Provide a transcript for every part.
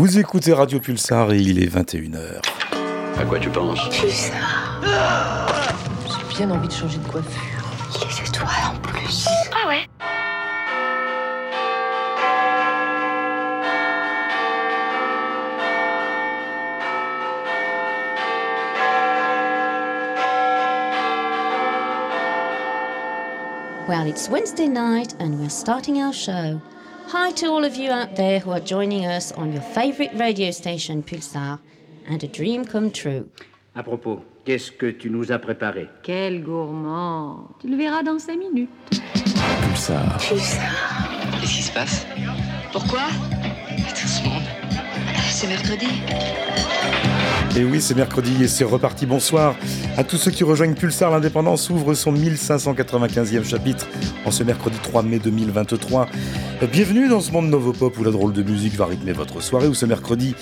Vous écoutez Radio Pulsar et il est 21h. À quoi tu penses Pulsar. J'ai bien envie de changer de coiffure. Il est étoiles en plus. Ah ouais Well, it's Wednesday night and we're starting our show. Hi to all of you out there who are joining us on your favorite radio station Pulsar and a dream come true. À propos, qu'est-ce que tu nous as préparé? Quel gourmand Tu le verras dans cinq minutes. Pulsar. Pulsar. Qu'est-ce qui se passe? Pourquoi? Tout ce monde. C'est mercredi. Et oui, c'est mercredi et c'est reparti. Bonsoir à tous ceux qui rejoignent Pulsar. L'indépendance ouvre son 1595e chapitre en ce mercredi 3 mai 2023. Bienvenue dans ce monde Novopop où la drôle de musique va rythmer votre soirée. Où ce mercredi,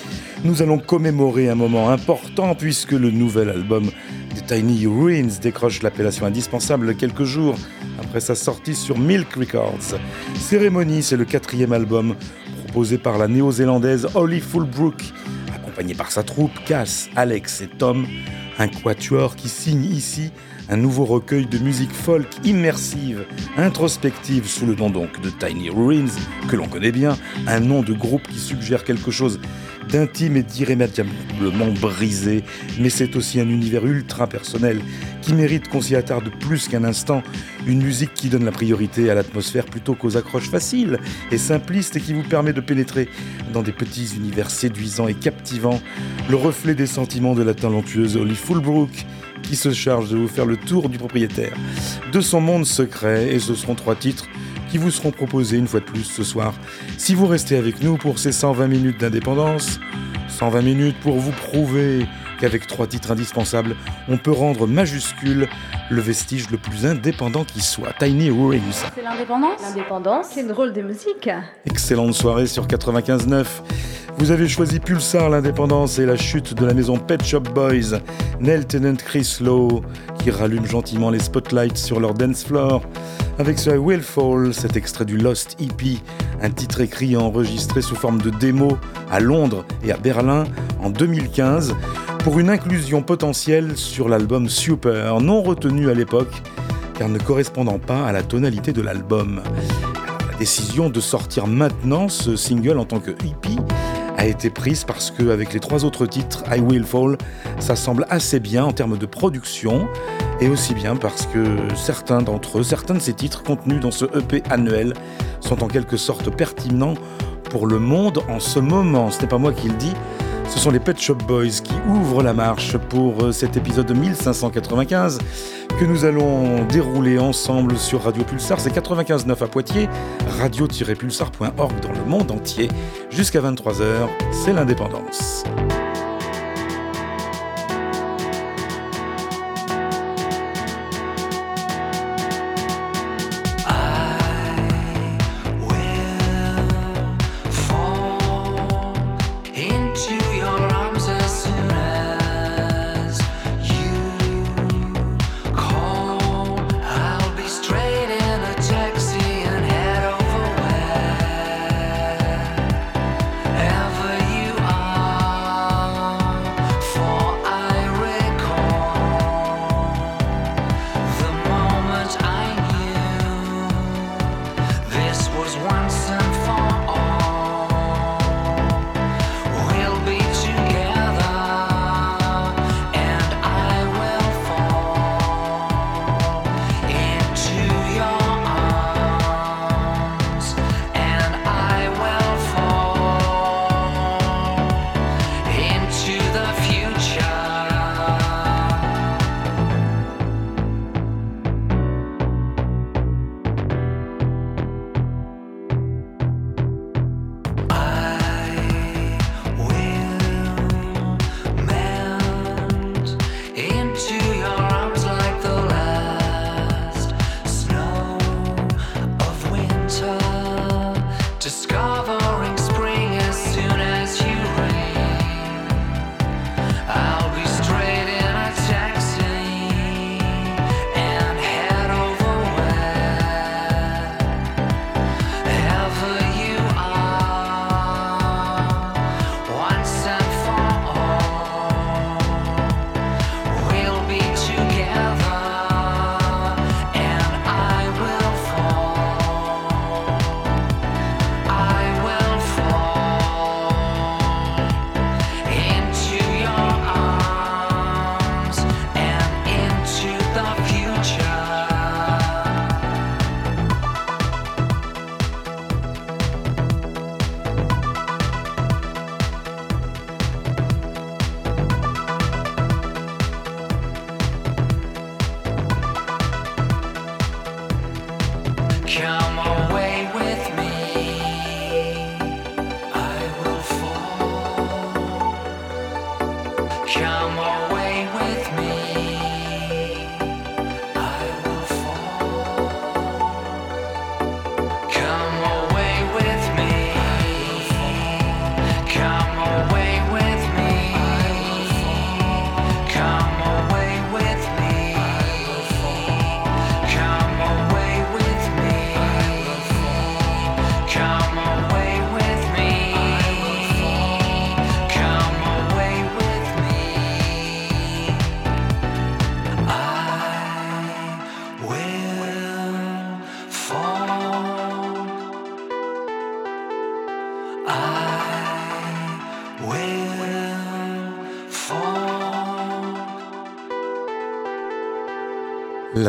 nous allons commémorer un moment important puisque le nouvel album des Tiny Ruins décroche l'appellation indispensable quelques jours après sa sortie sur Milk Records. Cérémonie, c'est le quatrième album proposé par la néo-zélandaise Holly Fulbrook accompagné par sa troupe, Cass, Alex et Tom, un quatuor qui signe ici un nouveau recueil de musique folk immersive, introspective sous le nom donc de Tiny Ruins, que l'on connaît bien, un nom de groupe qui suggère quelque chose d'intime et d'irrémédiablement brisé, mais c'est aussi un univers ultra personnel qui mérite qu'on s'y attarde plus qu'un instant, une musique qui donne la priorité à l'atmosphère plutôt qu'aux accroches faciles et simplistes et qui vous permet de pénétrer dans des petits univers séduisants et captivants, le reflet des sentiments de la talentueuse Holly Fulbrook qui se charge de vous faire le tour du propriétaire, de son monde secret, et ce seront trois titres qui vous seront proposés une fois de plus ce soir. Si vous restez avec nous pour ces 120 minutes d'indépendance, 120 minutes pour vous prouver qu'avec trois titres indispensables, on peut rendre majuscule le vestige le plus indépendant qui soit, Tiny Ruins. C'est l'indépendance L'indépendance C'est drôle de musique. Excellente soirée sur 95.9. Vous avez choisi Pulsar, l'indépendance et la chute de la maison Pet Shop Boys, Nell Tennant Chris Lowe, qui rallument gentiment les spotlights sur leur dance floor. Avec ce I Will Fall, cet extrait du Lost EP, un titre écrit et enregistré sous forme de démo à Londres et à Berlin en 2015, pour une inclusion potentielle sur l'album Super, non retenu à l'époque, car ne correspondant pas à la tonalité de l'album. La décision de sortir maintenant ce single en tant que EP a été prise parce que avec les trois autres titres, I Will Fall, ça semble assez bien en termes de production et aussi bien parce que certains d'entre eux, certains de ces titres contenus dans ce EP annuel sont en quelque sorte pertinents pour le monde en ce moment. Ce n'est pas moi qui le dis, ce sont les Pet Shop Boys qui ouvrent la marche pour euh, cet épisode 1595 que nous allons dérouler ensemble sur Radio Pulsar. C'est 95.9 à Poitiers, radio-pulsar.org dans le monde entier. Jusqu'à 23h, c'est l'indépendance.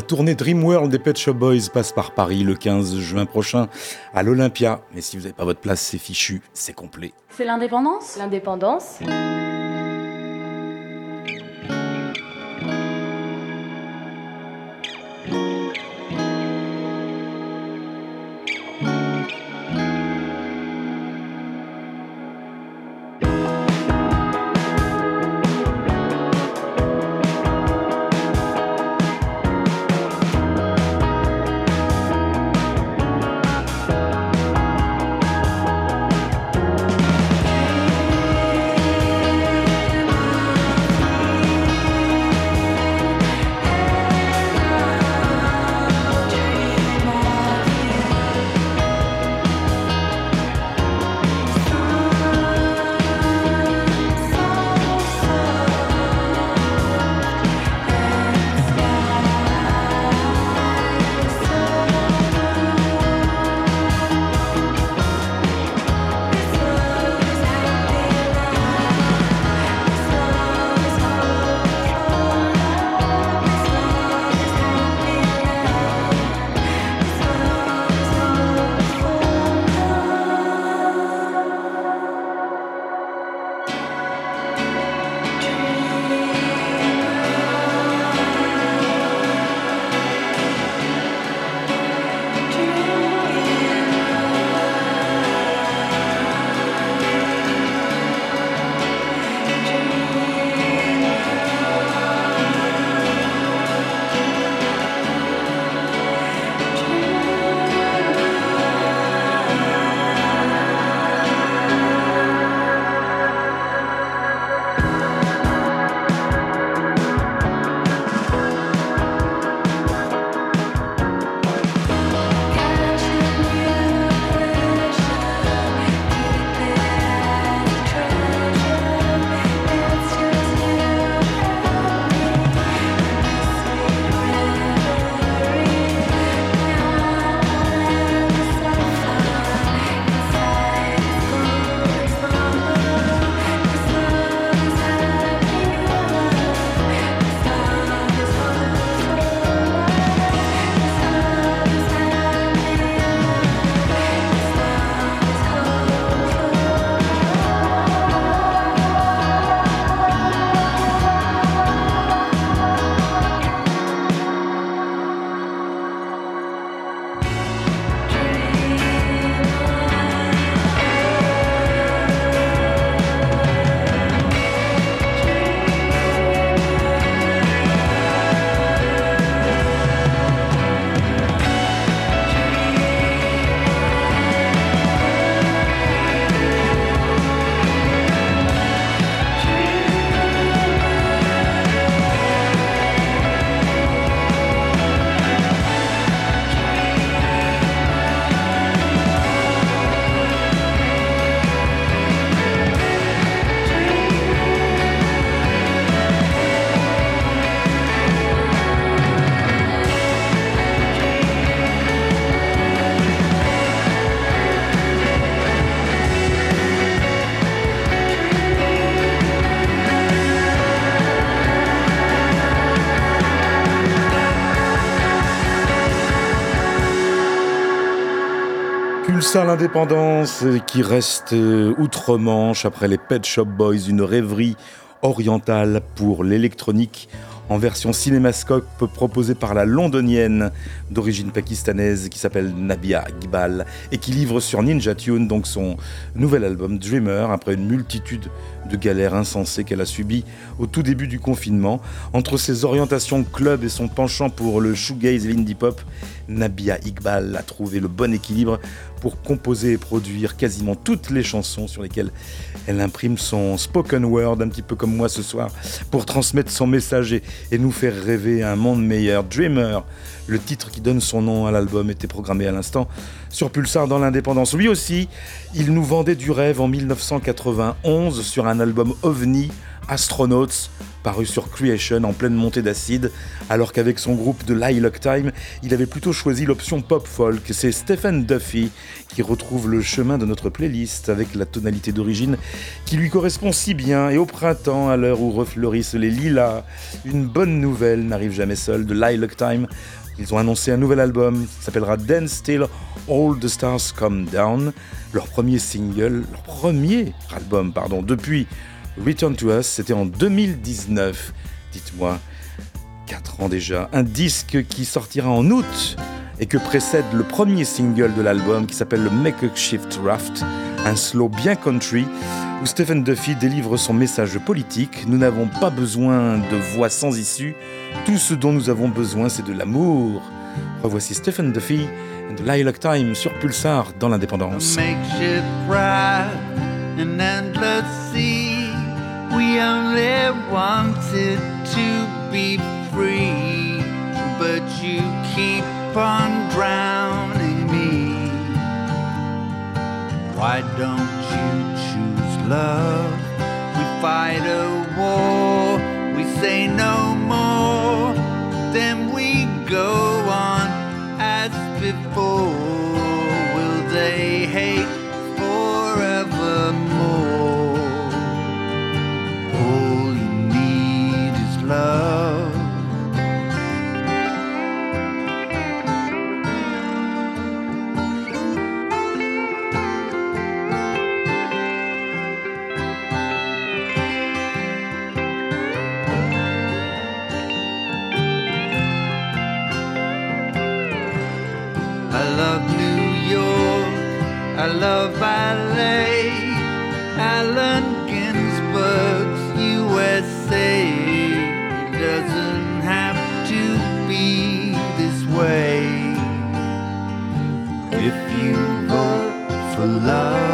Tournée Dream World des Pet Shop Boys passe par Paris le 15 juin prochain à l'Olympia. Mais si vous n'avez pas votre place, c'est fichu, c'est complet. C'est l'indépendance? L'indépendance ça l'indépendance qui reste euh, outre-Manche après les Pet Shop Boys, une rêverie orientale pour l'électronique en version cinémascope proposée par la londonienne d'origine pakistanaise qui s'appelle Nabia Iqbal et qui livre sur Ninja Tune donc son nouvel album Dreamer après une multitude de galères insensées qu'elle a subies au tout début du confinement. Entre ses orientations club et son penchant pour le shoegaze et l'indie pop, Nabia Iqbal a trouvé le bon équilibre pour composer et produire quasiment toutes les chansons sur lesquelles elle imprime son spoken word, un petit peu comme moi ce soir, pour transmettre son message et, nous faire rêver un monde meilleur. Dreamer, le titre qui donne son nom à l'album, était programmé à l'instant sur Pulsar dans l'indépendance. Lui aussi, il nous vendait du rêve en 1991 sur un album OVNI, Astronauts, paru sur Creation en pleine montée d'acide, alors qu'avec son groupe de Lilac Time, il avait plutôt choisi l'option pop folk. C'est Stephen Duffy qui retrouve le chemin de notre playlist avec la tonalité d'origine qui lui correspond si bien. Et au printemps, à l'heure où refleurissent les lilas, une bonne nouvelle n'arrive jamais seule de Lilac Time. Ils ont annoncé un nouvel album qui s'appellera Dance Still All the Stars Come Down, leur premier single, leur premier album, pardon, depuis Return to Us, c'était en 2019. Dites-moi, 4 ans déjà, un disque qui sortira en août et que précède le premier single de l'album qui s'appelle le Make a Shift Raft, un slow bien country où Stephen Duffy délivre son message politique. Nous n'avons pas besoin de voix sans issue, tout ce dont nous avons besoin c'est de l'amour. Revoici Stephen Duffy and the Lilac Time sur Pulsar dans l'indépendance. We only wanted to be free, but you keep on drowning me. Why don't you choose love? We fight a war, we say no more, then we go on as before. I love ballet. Allen Ginsberg's USA. It doesn't have to be this way. If you vote for love,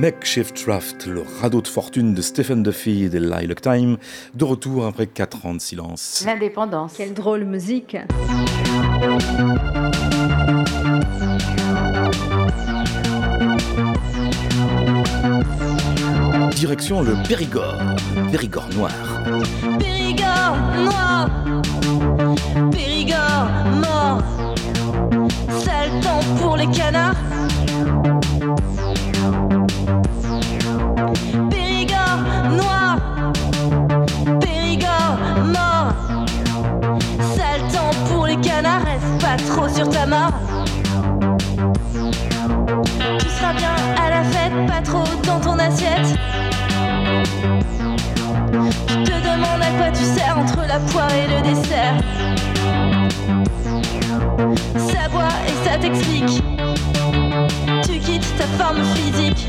Makeshift Raft, le radeau de fortune de Stephen Duffy et de Lilac Time, de retour après 4 ans de silence. L'indépendance. Quelle drôle musique. Direction le Périgord, Périgord noir. Périgord noir, Périgord mort, sale temps pour les canards. Assiette. Je te demande à quoi tu sers entre la poire et le dessert. Ça boit et ça t'explique. Tu quittes ta forme physique.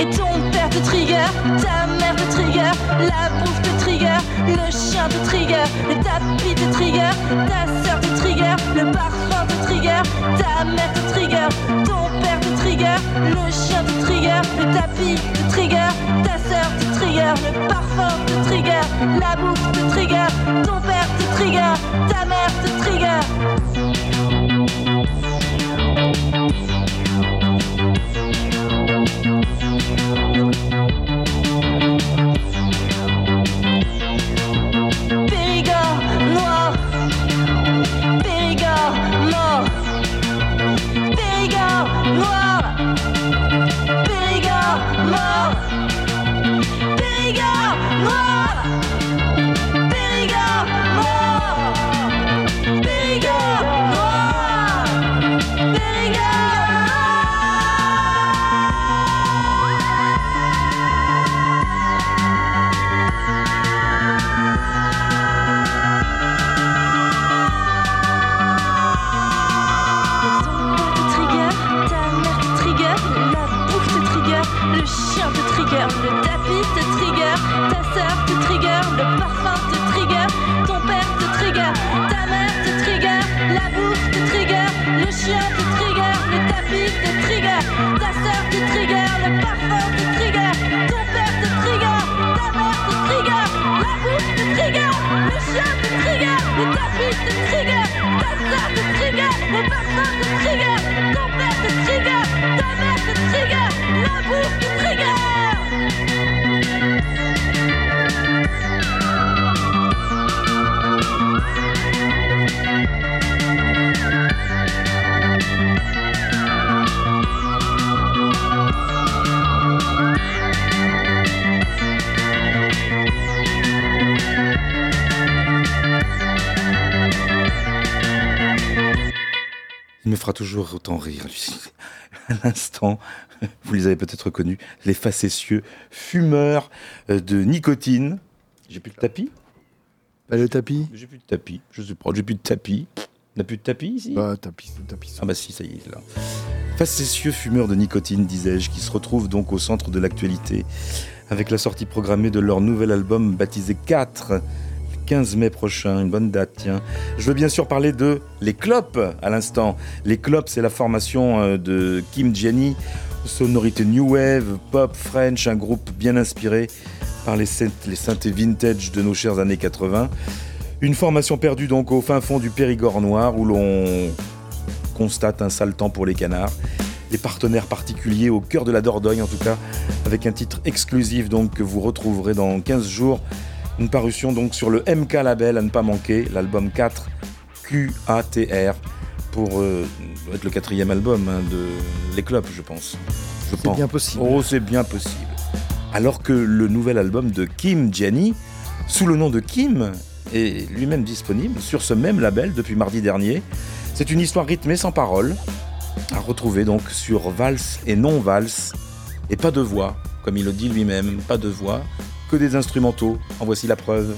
Et ton père te trigger, ta mère te trigger, la bouffe te trigger, le chien te trigger, le tapis te trigger, ta soeur te trigger. le parfum te trigger, ta mère te trigger, ton père te le chien te trigger, le tapis te trigger, ta sœur te trigger, le parfum te trigger, la bouffe te trigger, ton père te trigger, ta mère te trigger. Toujours autant rire. À l'instant, vous les avez peut-être reconnus, les facétieux fumeurs euh, de nicotine. J'ai plus de tapis Bah, le tapis? J'ai plus de tapis. Je sais pas, j'ai plus de tapis. On n'a plus de tapis ici? Bah, tapis, tapis. Ah bah si, ça y est, là. Facétieux fumeurs de nicotine, disais-je, qui se retrouvent donc au centre de l'actualité avec la sortie programmée de leur nouvel album baptisé 4, le 15 mai prochain, une bonne date, tiens. Je veux bien sûr parler de Les Clopes à l'instant. Les Clopes, c'est la formation euh, de Kim Jenny, sonorité new wave, pop, French, un groupe bien inspiré par les, synth- les synthés vintage de nos chères années 80. Une formation perdue donc au fin fond du Périgord noir où l'on constate un sale temps pour les canards. Les partenaires particuliers au cœur de la Dordogne en tout cas, avec un titre exclusif donc que vous retrouverez dans 15 jours. Une parution donc sur le MK Label à ne pas manquer, l'album 4 QATR pour euh, être le quatrième album hein, de Les Clopes, je pense. Je C'est pense. bien possible. Oh, c'est bien possible. Alors que le nouvel album de Kim Jenny, sous le nom de Kim, est lui-même disponible sur ce même label depuis mardi dernier. C'est une histoire rythmée sans parole, à retrouver donc sur Valse et non Valse, et pas de voix, comme il le dit lui-même, pas de voix, que des instrumentaux. En voici la preuve.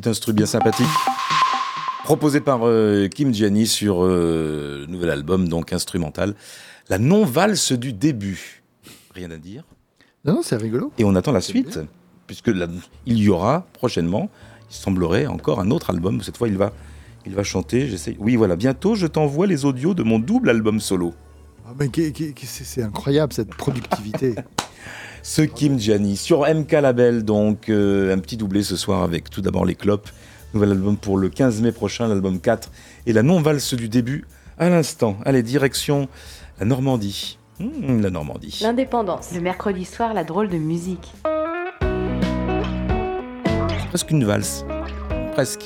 Petit instru bien sympathique. Proposé par euh, Kim Gianni sur euh, le nouvel album, donc instrumental. La non-valse du début. Rien à dire. Non, non, c'est rigolo. Et on attend la suite, puisque la- il y aura prochainement, il semblerait, encore un autre album. Cette fois, il va, il va chanter. J'essaie. Oui, voilà. Bientôt, je t'envoie les audios de mon double album solo. Ah, mais c'est incroyable cette productivité. Ce Kim Gianni sur MK Label, donc euh, un petit doublé ce soir avec tout d'abord les clopes. Nouvel album pour le 15 mai prochain, l'album 4. Et la non-valse du début à l'instant. Allez, direction la Normandie. Hmm, la Normandie. L'indépendance. Le mercredi soir, la drôle de musique. Presque une valse. Presque.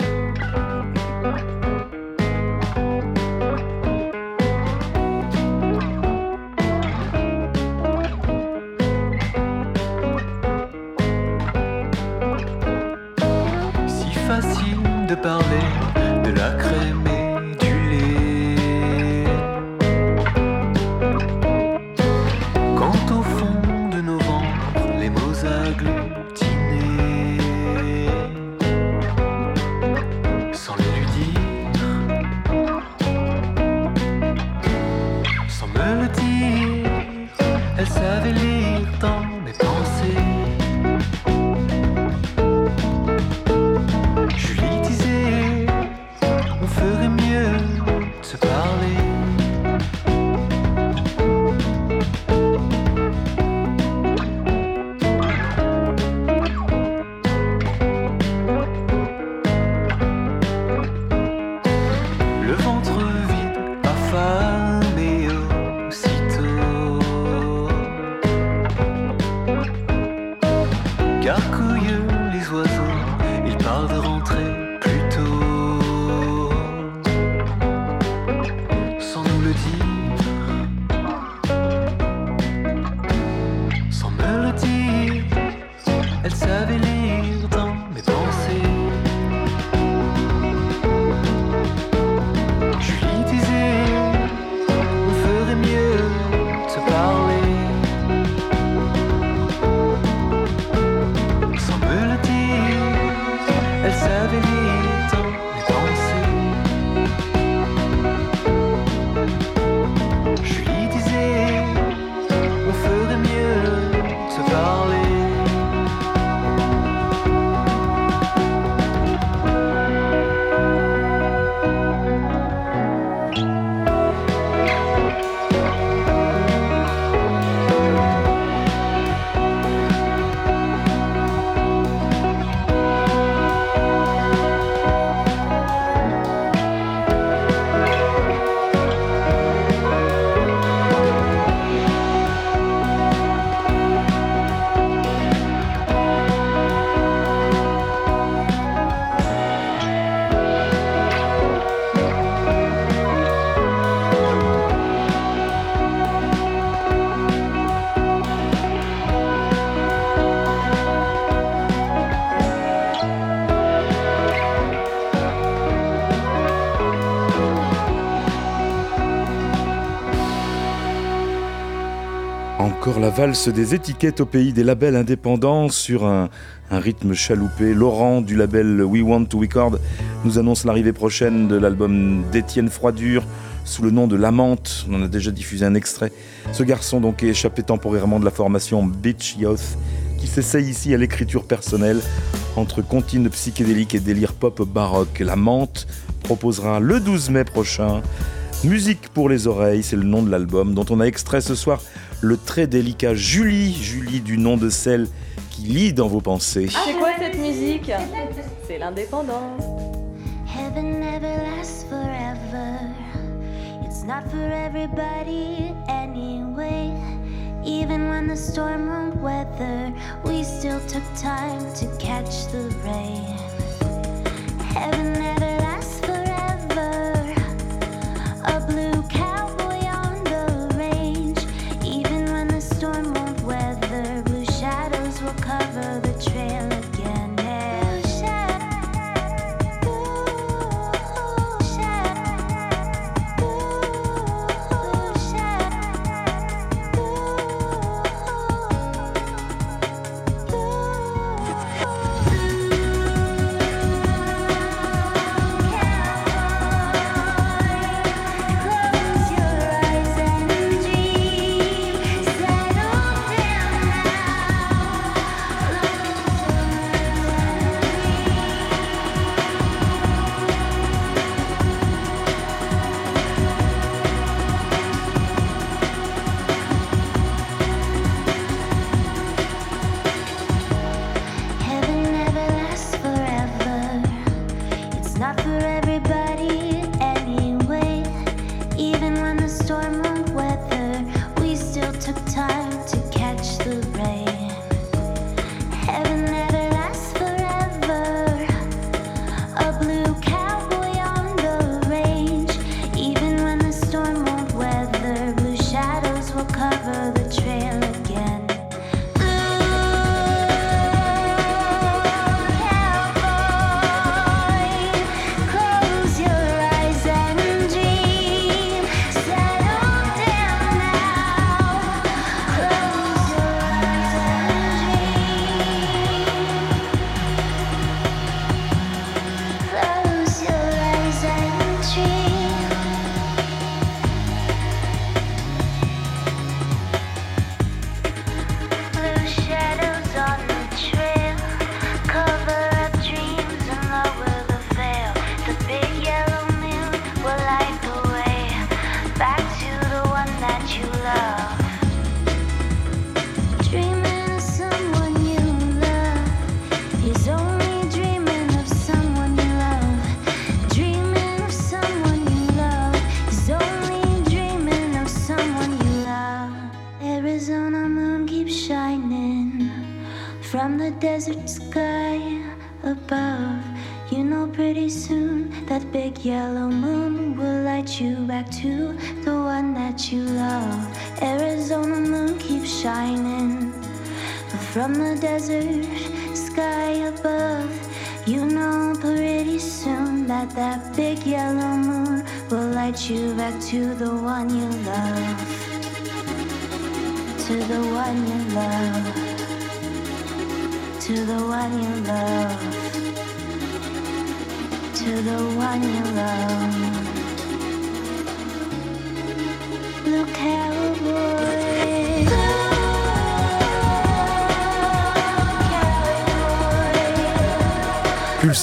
La valse des étiquettes au pays des labels indépendants sur un, rythme chaloupé. Laurent du label We Want to Record nous annonce l'arrivée prochaine de l'album d'Étienne Froidure sous le nom de L'Amante. On en a déjà diffusé un extrait. Ce garçon donc est échappé temporairement de la formation Beach Youth qui s'essaye ici à l'écriture personnelle entre comptines psychédéliques et délire pop baroque. L'Amante proposera le 12 mai prochain Musique pour les oreilles, c'est le nom de l'album dont on a extrait ce soir le très délicat Julie, Julie du nom de celle qui lit dans vos pensées. C'est quoi cette musique C'est l'indépendance. Heaven never lasts forever. It's not for everybody anyway. Even when the storm won't weather, we still took time to catch the rain.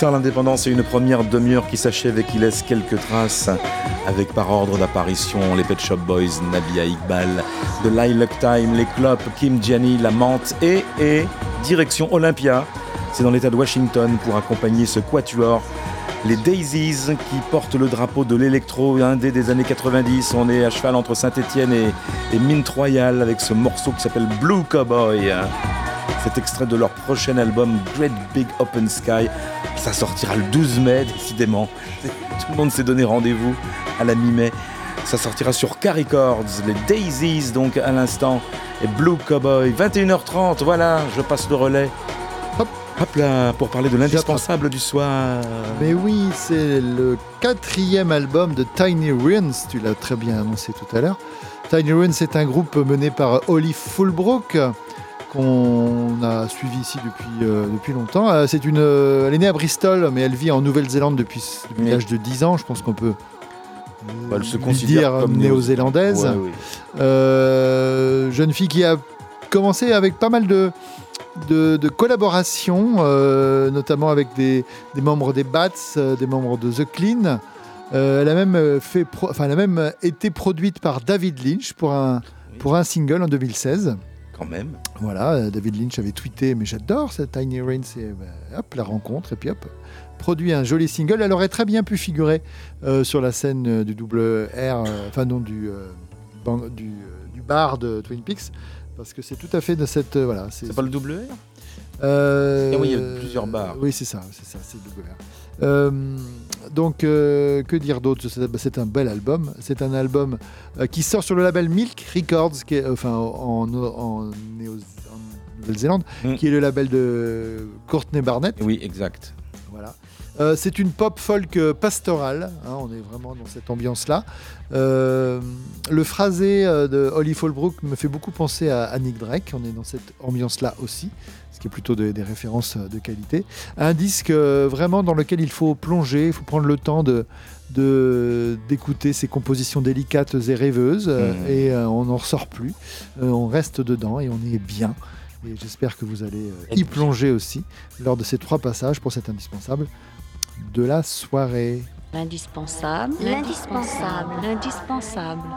L'indépendance est une première demi-heure qui s'achève et qui laisse quelques traces avec par ordre d'apparition les Pet Shop Boys, Nabia Iqbal, The Lilac Time, les Clopes, Kim Gianni, La Menthe et, et direction Olympia. C'est dans l'état de Washington pour accompagner ce quatuor. Les Daisies qui portent le drapeau de l'électro indé des années 90. On est à cheval entre Saint-Etienne et, et Mint Royal avec ce morceau qui s'appelle Blue Cowboy. Cet extrait de leur prochain album Great Big Open Sky. Ça sortira le 12 mai, décidément. Tout le monde s'est donné rendez-vous à la mi-mai. Ça sortira sur K Records, les Daisies donc à l'instant, et Blue Cowboy. 21h30, voilà, je passe le relais. Hop, là, pour parler de l'indispensable du soir. Mais oui, c'est le quatrième album de Tiny Ruins, tu l'as très bien annoncé tout à l'heure. Tiny Ruins est un groupe mené par Holly Fulbrook, qu'on a suivi ici depuis, euh, depuis longtemps. Euh, c'est une, euh, elle est née à Bristol, mais elle vit en Nouvelle-Zélande depuis, depuis Oui. l'âge de 10 ans. Je pense qu'on peut Elle se considère dire comme néo-zélandaise. Ouais, oui. Jeune fille qui a commencé avec pas mal de, de, de collaborations, notamment avec des, des membres des Bats, des membres de The Clean. Elle a même fait, enfin, elle a même été produite par David Lynch pour un, pour un single en 2016. Quand même. Voilà, euh, David Lynch avait tweeté, mais j'adore cette Tiny Rain, c'est bah, hop la rencontre et puis hop produit un joli single. Elle aurait très bien pu figurer euh, sur la scène euh, du double R, euh, enfin non du euh, du, euh, du bar de Twin Peaks. Parce que c'est tout à fait de cette. euh, voilà, C'est pas le double R? Euh, Ah oui, il y a plusieurs barres. Oui, c'est ça, c'est ça, c'est double R. Euh, donc, euh, que dire d'autre C'est un bel album. C'est un album euh, qui sort sur le label Milk Records, qui est, enfin, en, en, Néo- en Nouvelle-Zélande, qui est le label de Courtney Barnett. Oui, exact. Euh, c'est une pop folk euh, pastorale, hein, on est vraiment dans cette ambiance-là. Euh, le phrasé de Holly Fallbrook me fait beaucoup penser à, à Nick Drake, on est dans cette ambiance-là aussi, ce qui est plutôt de- des références de qualité. Un disque euh, vraiment dans lequel il faut plonger, il faut prendre le temps de d'écouter ces compositions délicates et rêveuses Mhm. et on n'en ressort plus, on reste dedans et on y est bien. Et j'espère que vous allez y plonger aussi lors de ces trois passages pour cet indispensable de la soirée. L'indispensable, l'indispensable, l'indispensable.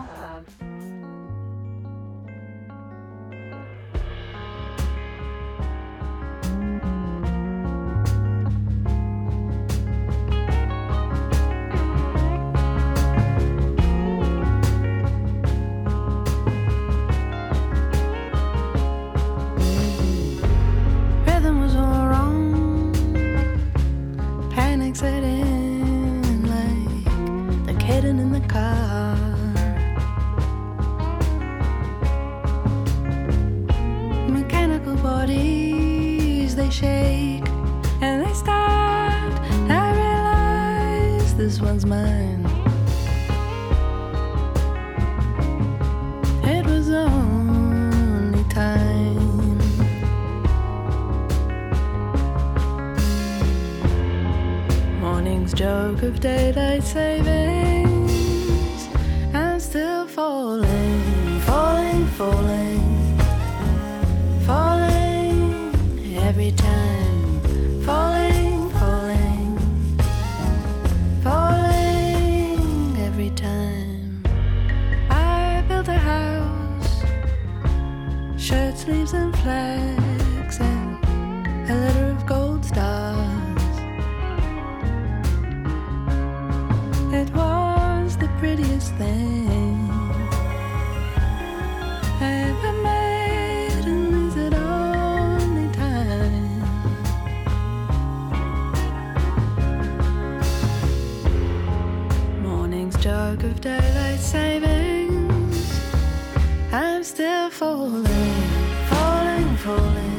Of daylight savings. I'm still falling, falling, falling,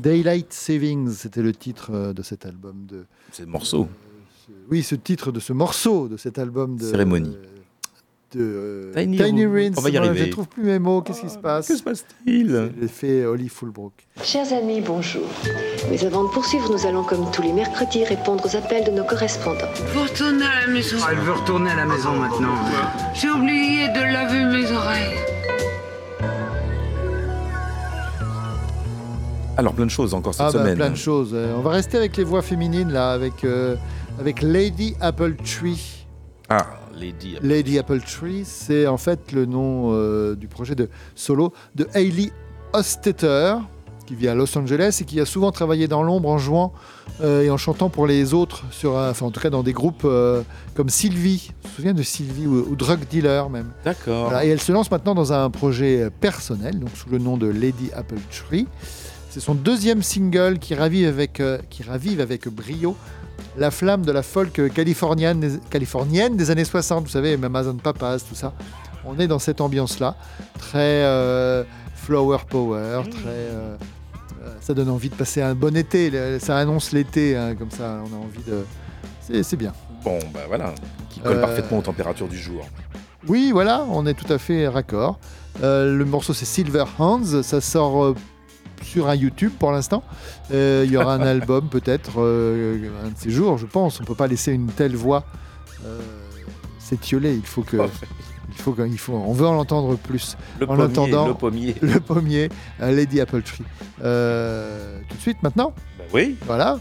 Daylight Savings, c'était le titre euh, de cet album. De, C'est le morceau. oui, ce titre de ce morceau de cet album de Cérémonie. euh, de euh, Tiny Tiny. Rins. On va y arriver. Je ne trouve plus mes mots. Qu'est-ce qui se passe Que se passe-t-il L'effet Holly Fulbrook. Chers amis, bonjour. Mais avant de poursuivre, nous allons comme tous les mercredis répondre aux appels de nos correspondants. Vous retournez à la maison. Elle veut retourner à la maison maintenant. J'ai oublié de laver mes oreilles. Alors, plein de choses encore cette Ah bah, semaine. plein de choses. On va rester avec les voix féminines là, avec euh, avec Lady Apple Tree. Ah, Lady. Lady Apple Tree, c'est en fait le nom euh, du projet de solo de Hailey Hostetter, qui vit à Los Angeles et qui a souvent travaillé dans l'ombre en jouant euh, et en chantant pour les autres, sur, un- enfin en tout cas dans des groupes euh, comme Sylvie. Je me souviens de Sylvie ou, ou Drug Dealer même? D'accord. Voilà, et elle se lance maintenant dans un projet personnel, donc sous le nom de Lady Apple Tree. C'est son deuxième single qui ravive avec, euh, qui ravive avec brio la flamme de la folk californienne des, californienne des années 60. Vous savez, Amazon Papas, tout ça. On est dans cette ambiance-là, très euh, flower power, très. euh, ça donne envie de passer un bon été. Ça annonce l'été, hein, comme ça. On a envie de. C'est bien. Bon, bah voilà, qui colle parfaitement aux températures du jour. Oui, voilà, on est tout à fait raccord. Euh, le morceau c'est Silver Hands, ça sort sur un YouTube pour l'instant. Euh, Il y aura un album peut-être euh, un de ces jours, je pense. On peut pas laisser une telle voix euh, s'étioler. Il faut que, il faut il faut, on veut en entendre plus. Le en pommier, attendant, le pommier. le pommier, Lady Apple Tree. Euh, tout de suite maintenant? Bah oui. Voilà.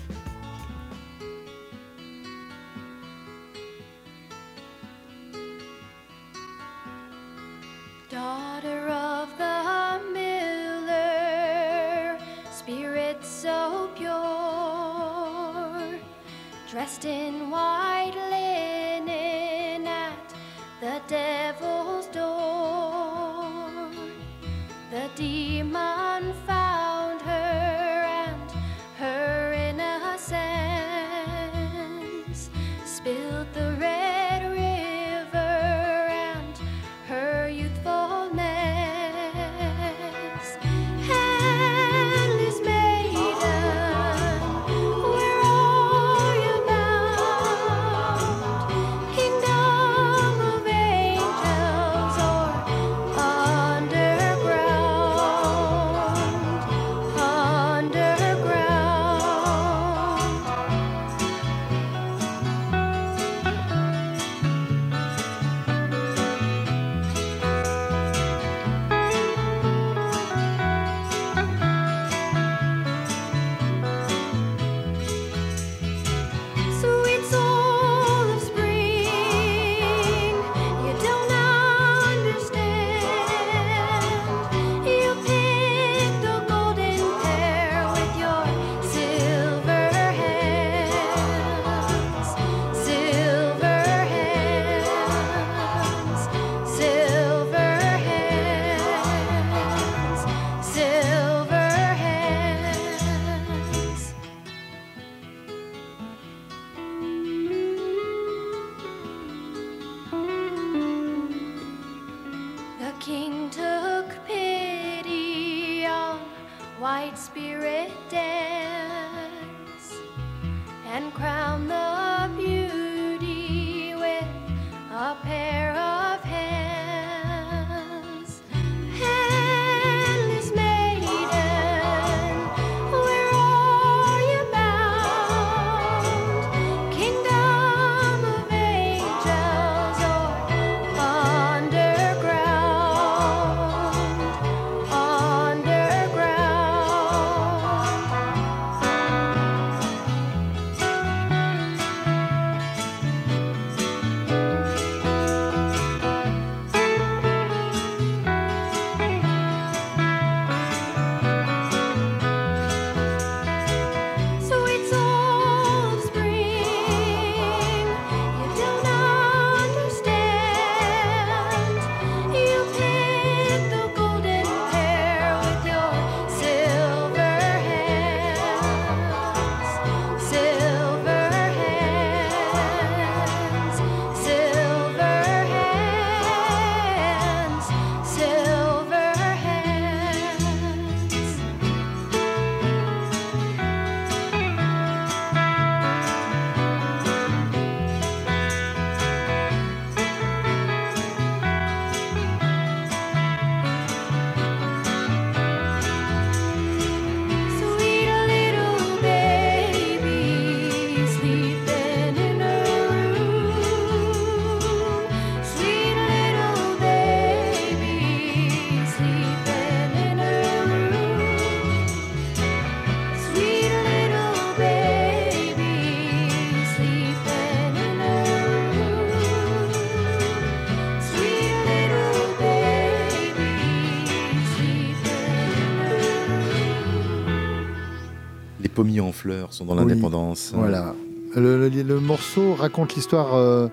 Pommiers en fleurs sont dans Oui. l'indépendance. Voilà. Le, le- le morceau raconte l'histoire euh,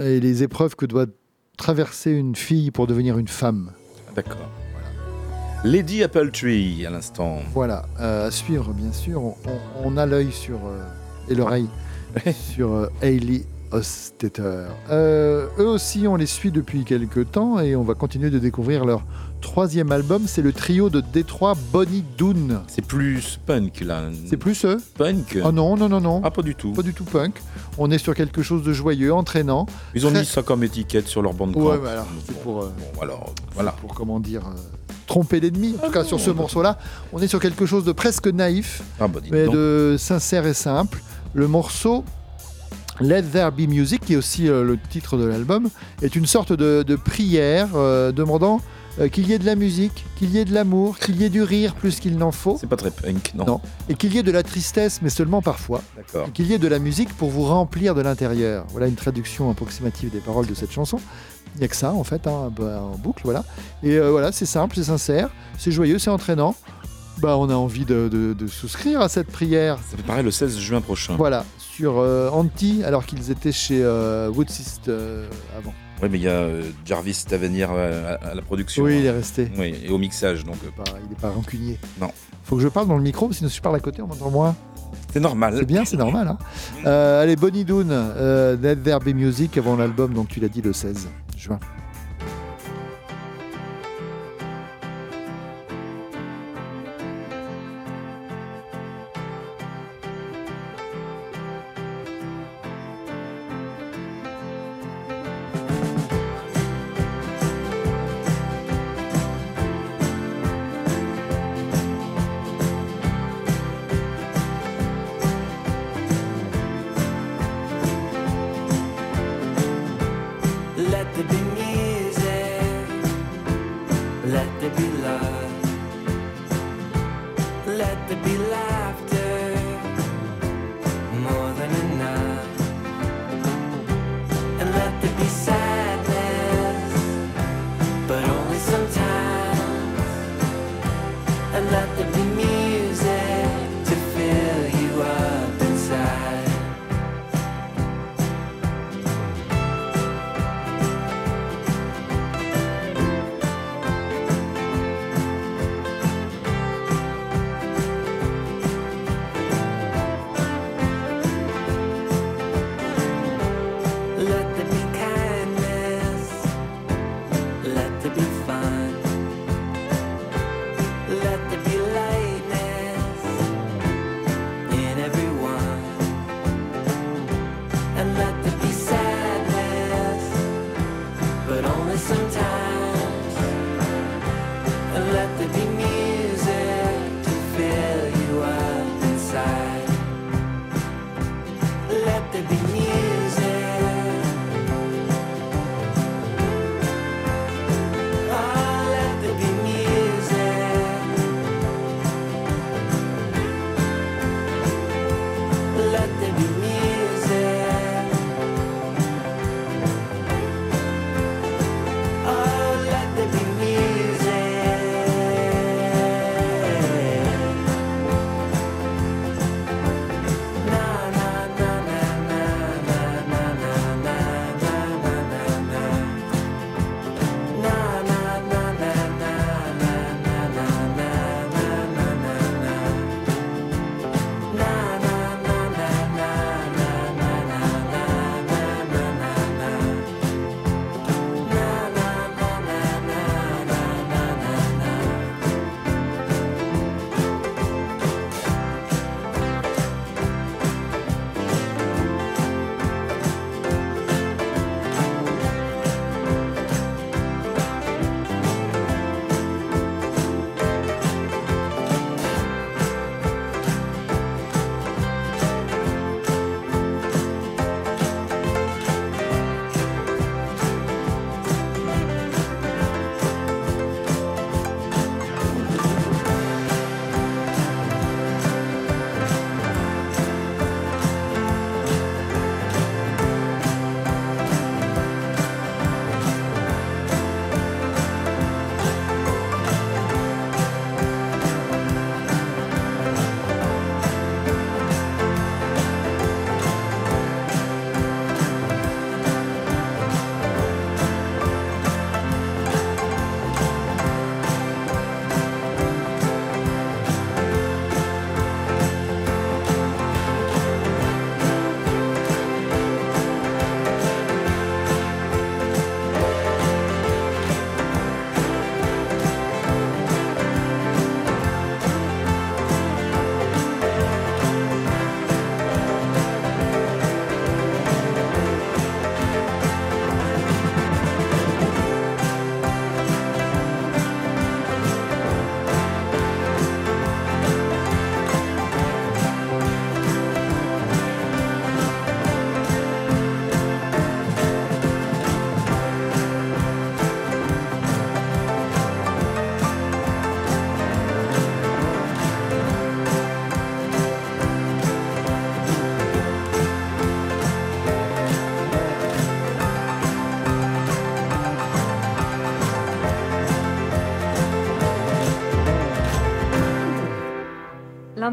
et les épreuves que doit traverser une fille pour devenir une femme. D'accord. Lady Apple Tree à l'instant. Voilà, euh, à suivre bien sûr. On, on- on a l'œil sur euh, et l'oreille sur euh, Hailey Ostetter. Euh, eux aussi, on les suit depuis quelques temps et on va continuer de découvrir leur troisième album. C'est le trio de Détroit Bonnie Doon. C'est plus punk là. C'est plus eux Punk Oh non, non, non, non. Ah, pas du tout. Pas du tout punk. On est sur quelque chose de joyeux, entraînant. Ils ont Très- mis ça comme étiquette sur leur bande Ouais, mais alors, c'est pour, euh, Bon, alors, voilà. pour comment dire, euh, tromper l'ennemi. En tout cas, sur ce morceau-là, on est sur quelque chose de presque naïf, Ah, bah, mais donc. de sincère et simple. Le morceau Let There Be Music, qui est aussi euh, le titre de l'album, est une sorte de, de prière euh, demandant euh, qu'il y ait de la musique, qu'il y ait de l'amour, qu'il y ait du rire plus qu'il n'en faut. C'est pas très punk, non. Non. Et qu'il y ait de la tristesse, mais seulement parfois. D'accord. Et qu'il y ait de la musique pour vous remplir de l'intérieur. Voilà une traduction approximative des paroles de cette chanson. Il n'y a que ça, en fait, hein, bah, en boucle, voilà. Et euh, voilà, c'est simple, c'est sincère, c'est joyeux, c'est entraînant. Bah, on a envie de, de- de souscrire à cette prière. Ça paraît le 16 juin prochain. Voilà, sur euh, Anti, alors qu'ils étaient chez Woodsist avant. Oui, mais il y a euh, Jarvis Tavernier à, à la production. Oui, il est hein. resté. Oui, et au mixage, donc. euh, il n'est pas rancunier. Non. Faut que je parle dans le micro, sinon si je parle à côté, on m'entend moins. C'est normal. C'est bien, c'est normal. Hein. Euh, allez, Bonnie Doon, euh, Music avant l'album, donc tu l'as dit le 16 juin.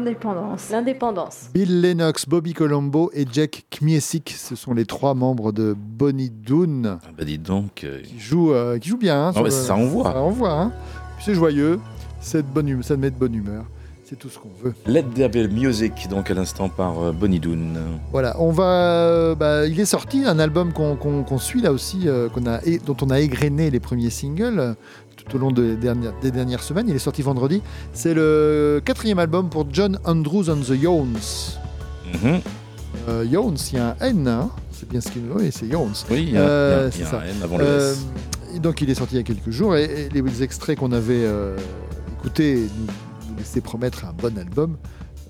L'indépendance. L'indépendance. Bill Lennox, Bobby Colombo et Jack Kmiesik, ce sont les trois membres de Bonnie Doon Ah bah dis donc. euh, qui jouent, euh, qui jouent bien. hein, Ah ça envoie. Ça envoie. hein. C'est joyeux, c'est de bonne hum- ça met de bonne humeur. C'est tout ce qu'on veut. Let There Be Music, donc à l'instant par euh, Bonnie Doon. Voilà, on va. euh, bah, il est sorti un album qu'on suit là aussi, euh, qu'on a, dont on a égrené les premiers singles euh, tout au long de- des, dernières, des dernières semaines. Il est sorti vendredi. C'est le quatrième album pour John Andrews and the Yones. Euh, Yones, il y a un N, hein c'est bien ce qu'il nous. Oui, c'est Yones. Oui, il y a- Euh, il y a- il y a c'est un ça. N avant le Euh, S. et donc il est sorti il y a quelques jours et, et les extraits qu'on avait euh, écoutés nous, nous laissaient promettre un bon album,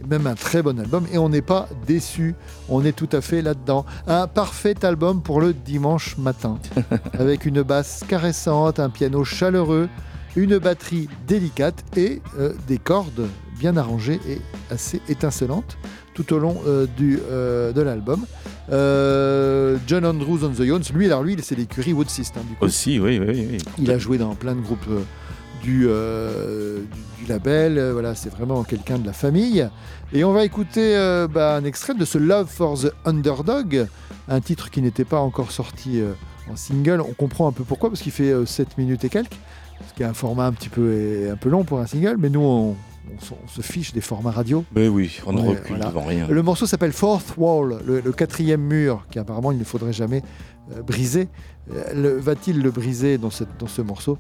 même un très bon album, et on n'est pas déçu. On est tout à fait là-dedans. Un parfait album pour le dimanche matin, avec une basse caressante, un piano chaleureux, une batterie délicate et euh, des cordes bien arrangées et assez étincelantes tout au long euh, du, euh, de l'album. Euh, John Andrews on the Yones, lui, alors lui, c'est l'écurie Wood System. Du coup. Aussi, oui, oui, oui. Il a joué dans plein de groupes du, euh, du, label. euh, voilà, c'est vraiment quelqu'un de la famille. Et on va écouter euh, bah, un extrait de ce Love for the Underdog, un titre qui n'était pas encore sorti en single. On comprend un peu pourquoi, parce qu'il fait euh, 7 minutes et quelques, ce qui est un format un petit peu, un peu long pour un single. Mais nous, on, on se- on se fiche des formats radio. Mais oui, on ne Ouais, recule voilà. devant rien. Le morceau s'appelle Fourth Wall, le, le quatrième mur, qui apparemment il ne faudrait jamais euh, briser. Euh, Va-t-il le briser dans, cette- dans ce morceau?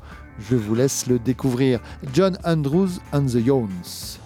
Je vous laisse le découvrir. John Andrews and the Yones.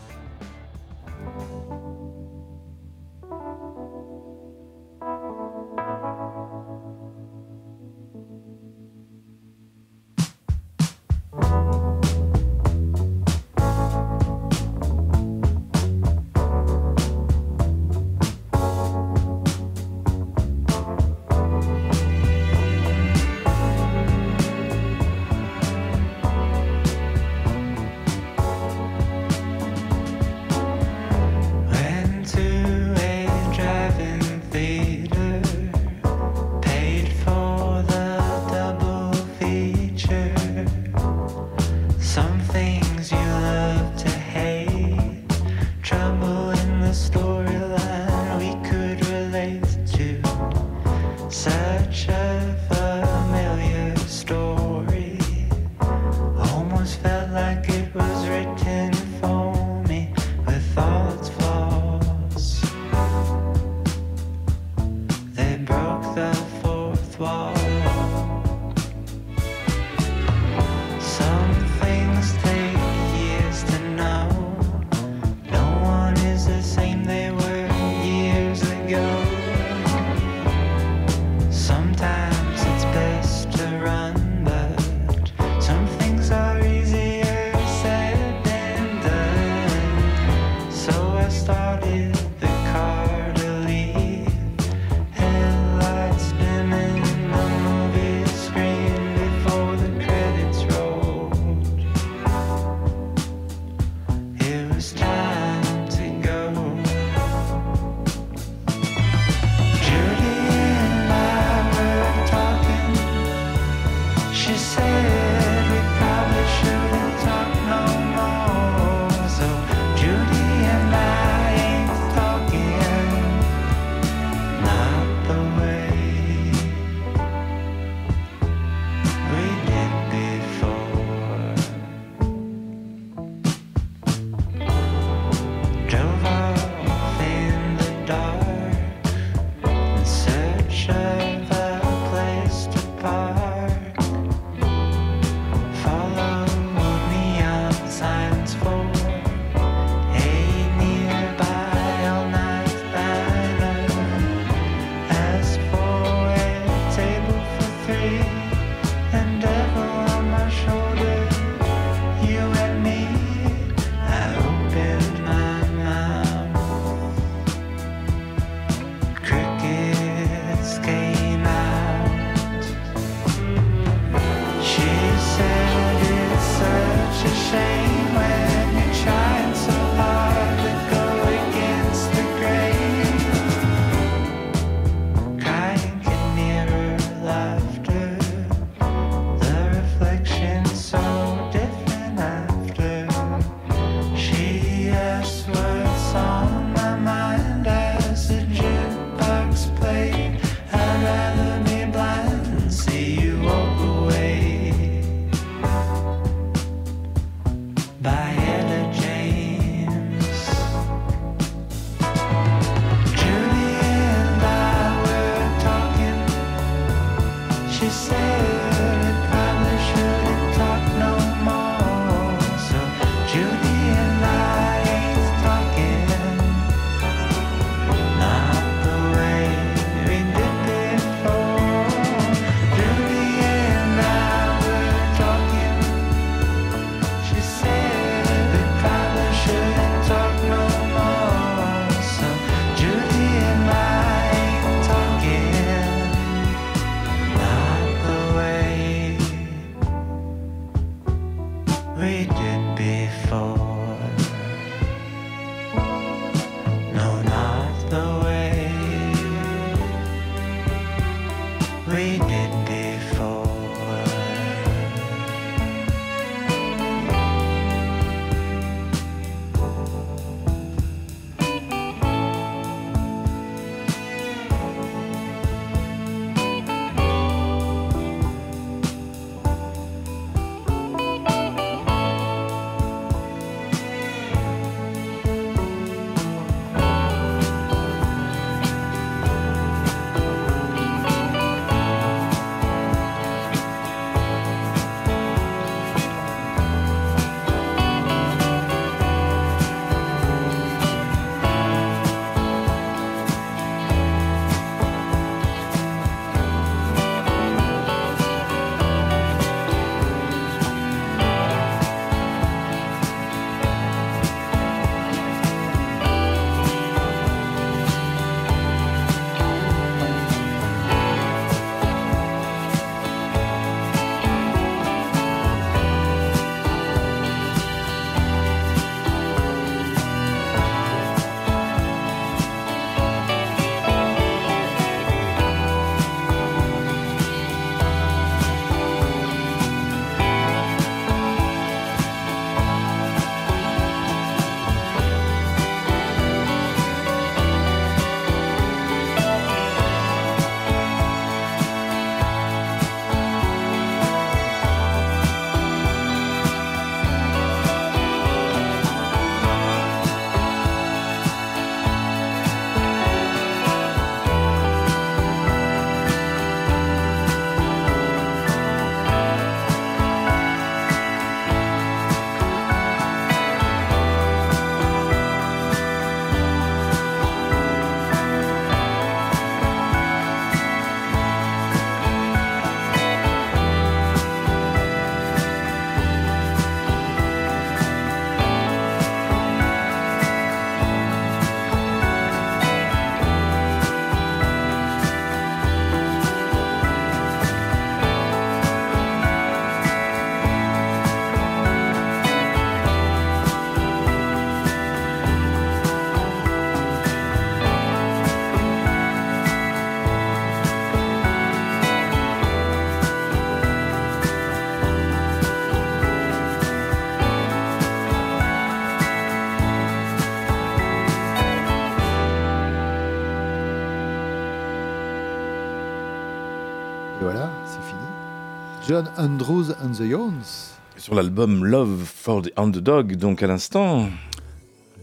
John Andrews and the Yones. Sur l'album Love for the Underdog, donc à l'instant.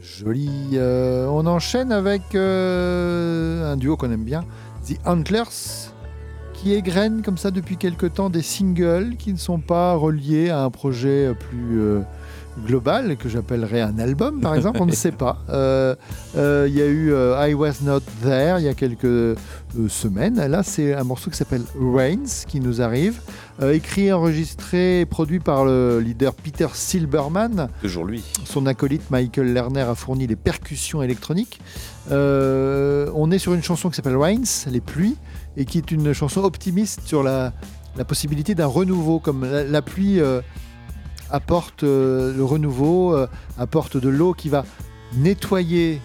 Joli. euh, on enchaîne avec euh, un duo qu'on aime bien, The Antlers, qui égrène comme ça depuis quelque temps des singles qui ne sont pas reliés à un projet plus euh, global, que j'appellerais un album par exemple, on ne sait pas. Il y a eu I Was Not There il y a quelques semaines. Là, c'est un morceau qui s'appelle Rains qui nous arrive, Euh, écrit, enregistré et produit par le leader Peter Silberman. Toujours lui. Son acolyte Michael Lerner a fourni les percussions électroniques. Euh, on est sur une chanson qui s'appelle Rains, les pluies, et qui est une chanson optimiste sur la, la possibilité d'un renouveau, comme la, la pluie euh, apporte le renouveau, apporte de l'eau qui va nettoyer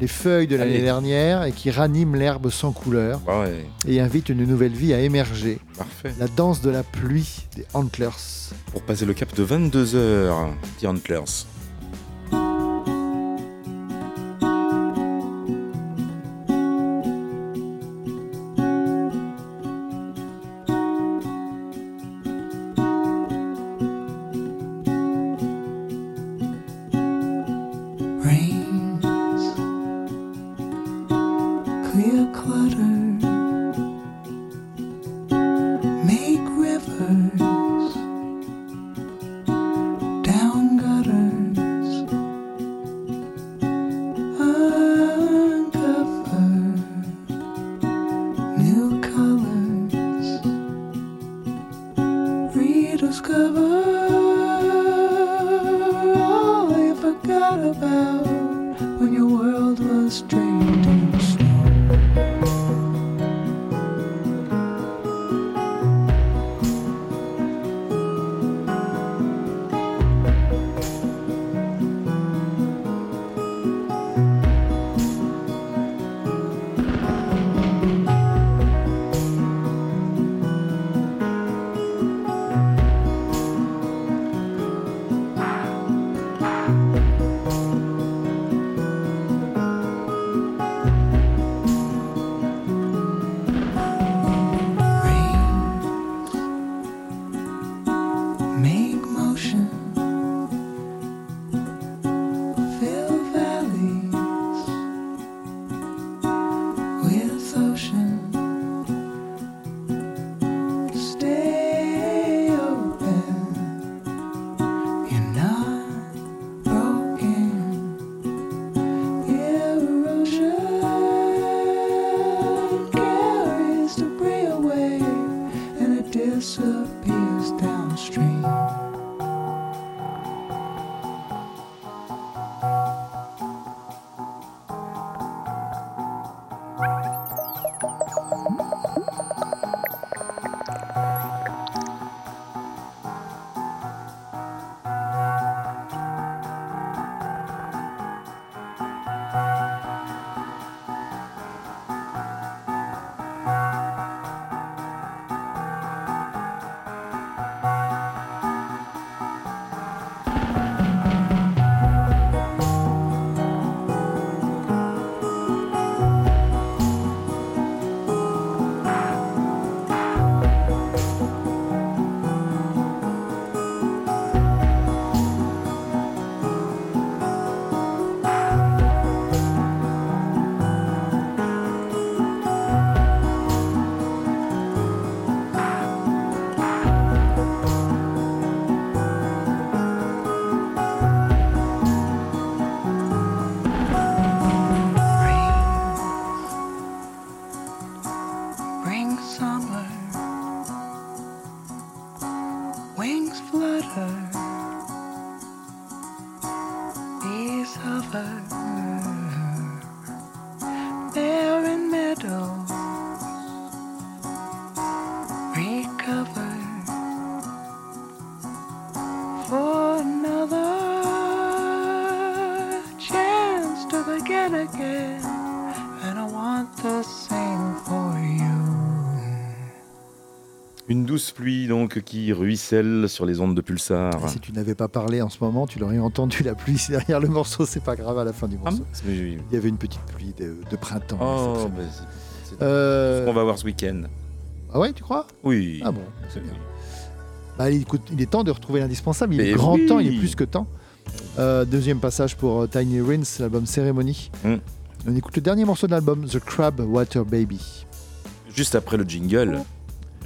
les feuilles de l'année dernière et qui ranime l'herbe sans couleur Ouais, et invite une nouvelle vie à émerger. parfait. La danse de la pluie des Antlers. Pour passer le cap de 22h, The Antlers. Douce pluie donc qui ruisselle sur les ondes de pulsar. Si tu n'avais pas parlé en ce moment, tu l'aurais entendu la pluie derrière le morceau. C'est pas grave à la fin du morceau. oui. Il y avait une petite pluie de, de printemps. Oh, c'est très bah, bien. c'est- c'est- Euh, ce qu'on va voir ce week-end. Ah ouais, tu crois? Oui. Ah bon, c'est bien. Bah, écoute, il est temps de retrouver l'indispensable. Il Mais est grand oui. temps, il est plus que temps. Euh, deuxième passage pour euh, Tiny Rins, l'album Cérémonie. Mm. On écoute le dernier morceau de l'album, The Crab Water Baby. Juste après le jingle.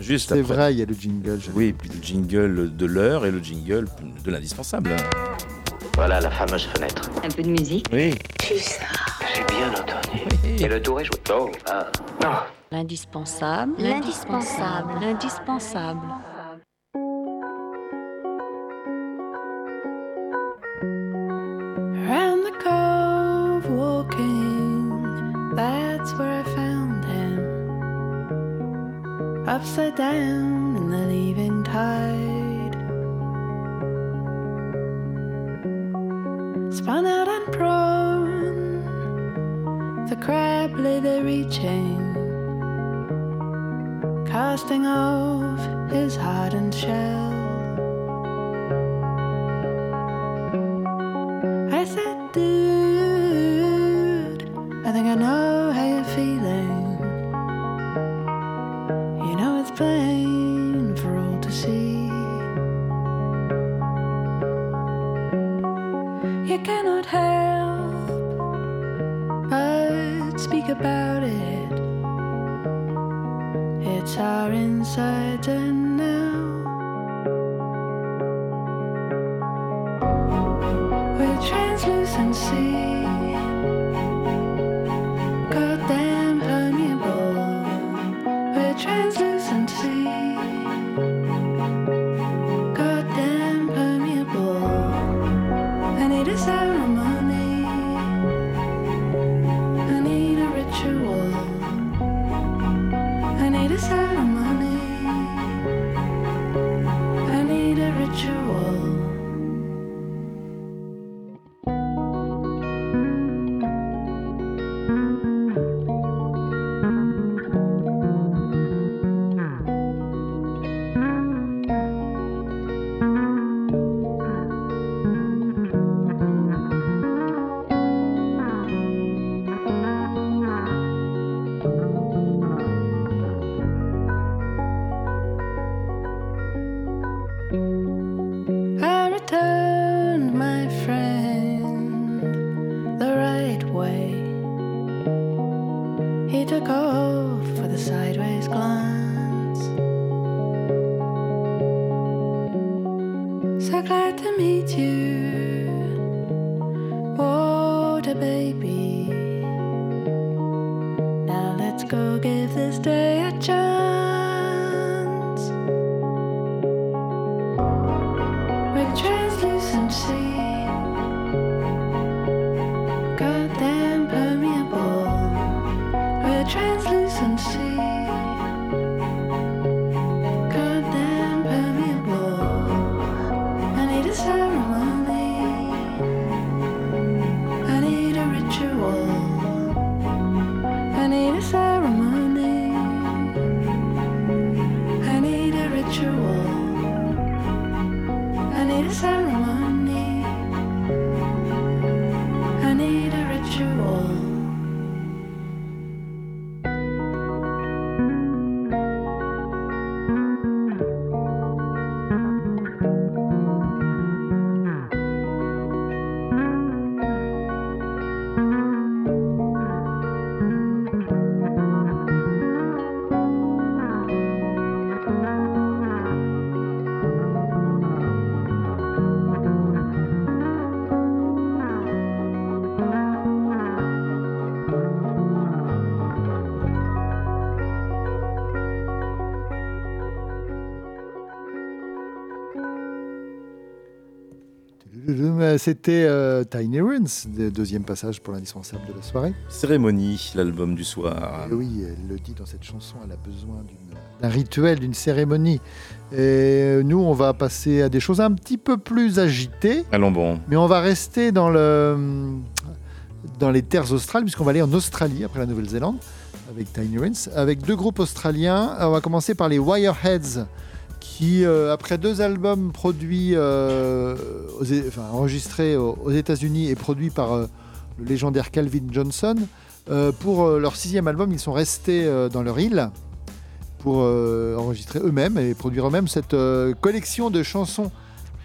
Juste C'est après. vrai, il y a le jingle. Oui, puis le jingle de l'heure et le jingle de l'indispensable. Voilà la fameuse fenêtre. Un peu de musique. Oui. J'ai bien entendu. Et le tour est joué. Oh, ah. Non. L'indispensable. L'indispensable. L'indispensable. Around the cove walking, that's where I. Upside down in the leaving tide. Spun out and prone, the crab lay there reaching, casting off his hardened shell. C'était euh, Tiny Runs, deuxième passage pour l'indispensable de la soirée. Cérémonie, l'album du soir. Et oui, elle le dit dans cette chanson, elle a besoin d'un rituel, d'une cérémonie. Et nous, on va passer à des choses un petit peu plus agitées, Allons bon. mais on va rester dans, le, dans les terres australes, puisqu'on va aller en Australie après la Nouvelle-Zélande, avec Tiny Runs, avec deux groupes australiens. On va commencer par les Wireheads, qui, euh, après deux albums produits, euh, aux é- enfin, enregistrés aux, aux États-Unis et produits par euh, le légendaire Calvin Johnson, pour leur sixième album, ils sont restés dans leur île pour enregistrer eux-mêmes et produire eux-mêmes cette collection de chansons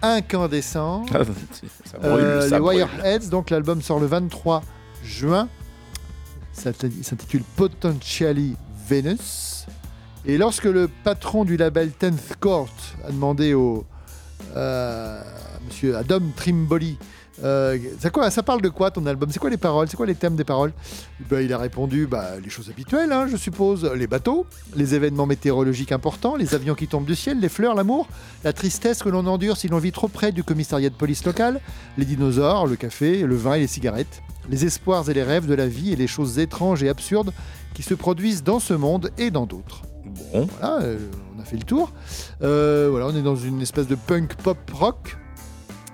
incandescentes. Ah, ça brûle, ça les. Wireheads, donc l'album sort le 23 juin. Ça s'intitule Potentially Venus. Et lorsque le patron du label 10th Court a demandé au euh, monsieur Adam Trimboli euh, ça, quoi, ça parle de quoi ton album? C'est quoi les paroles? C'est quoi les thèmes des paroles? Ben, Il a répondu bah, les choses habituelles, hein, je suppose. Les bateaux, les événements météorologiques importants, les avions qui tombent du ciel, les fleurs, l'amour, la tristesse que l'on endure si l'on vit trop près du commissariat de police local, les dinosaures, le café, le vin et les cigarettes, les espoirs et les rêves de la vie et les choses étranges et absurdes qui se produisent dans ce monde et dans d'autres. Bon. Voilà, euh, on a fait le tour. Euh, voilà, on est dans une espèce de punk pop rock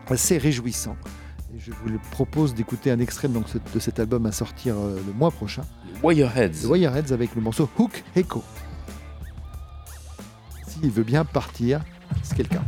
assez réjouissant. Et je vous le propose d'écouter un extrait donc, de cet album à sortir euh, le mois prochain. Wireheads. Les Wireheads avec le morceau Hook Echo. S'il veut bien partir, c'est quelqu'un.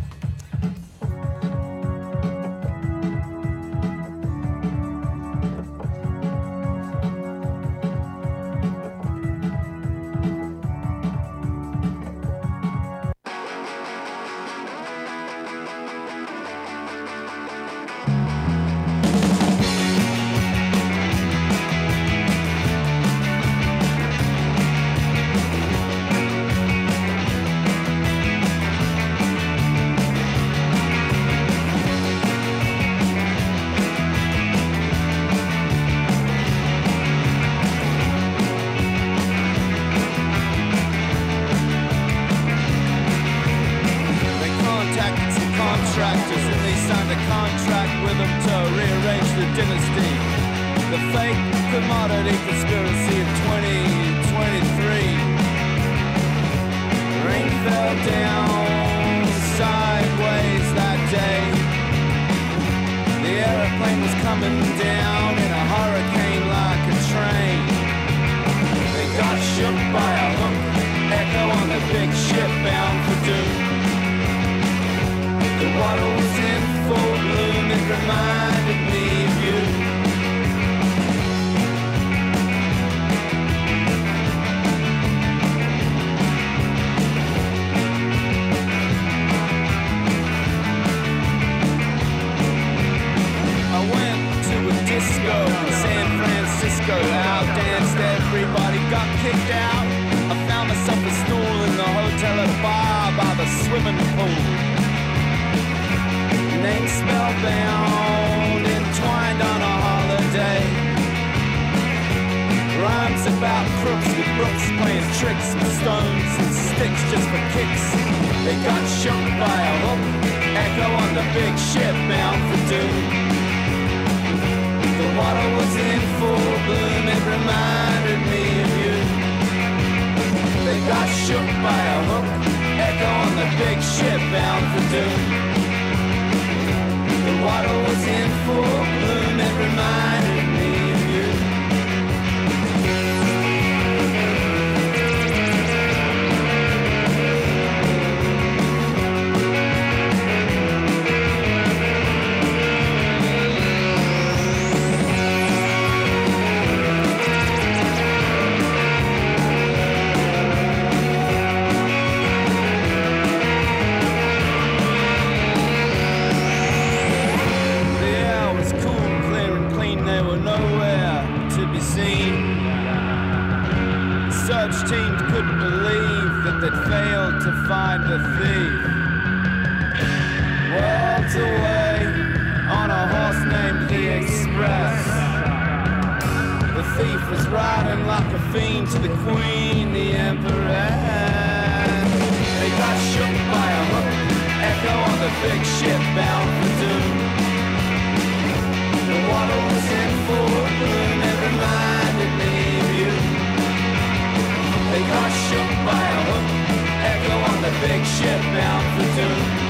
Big ship bound for doom.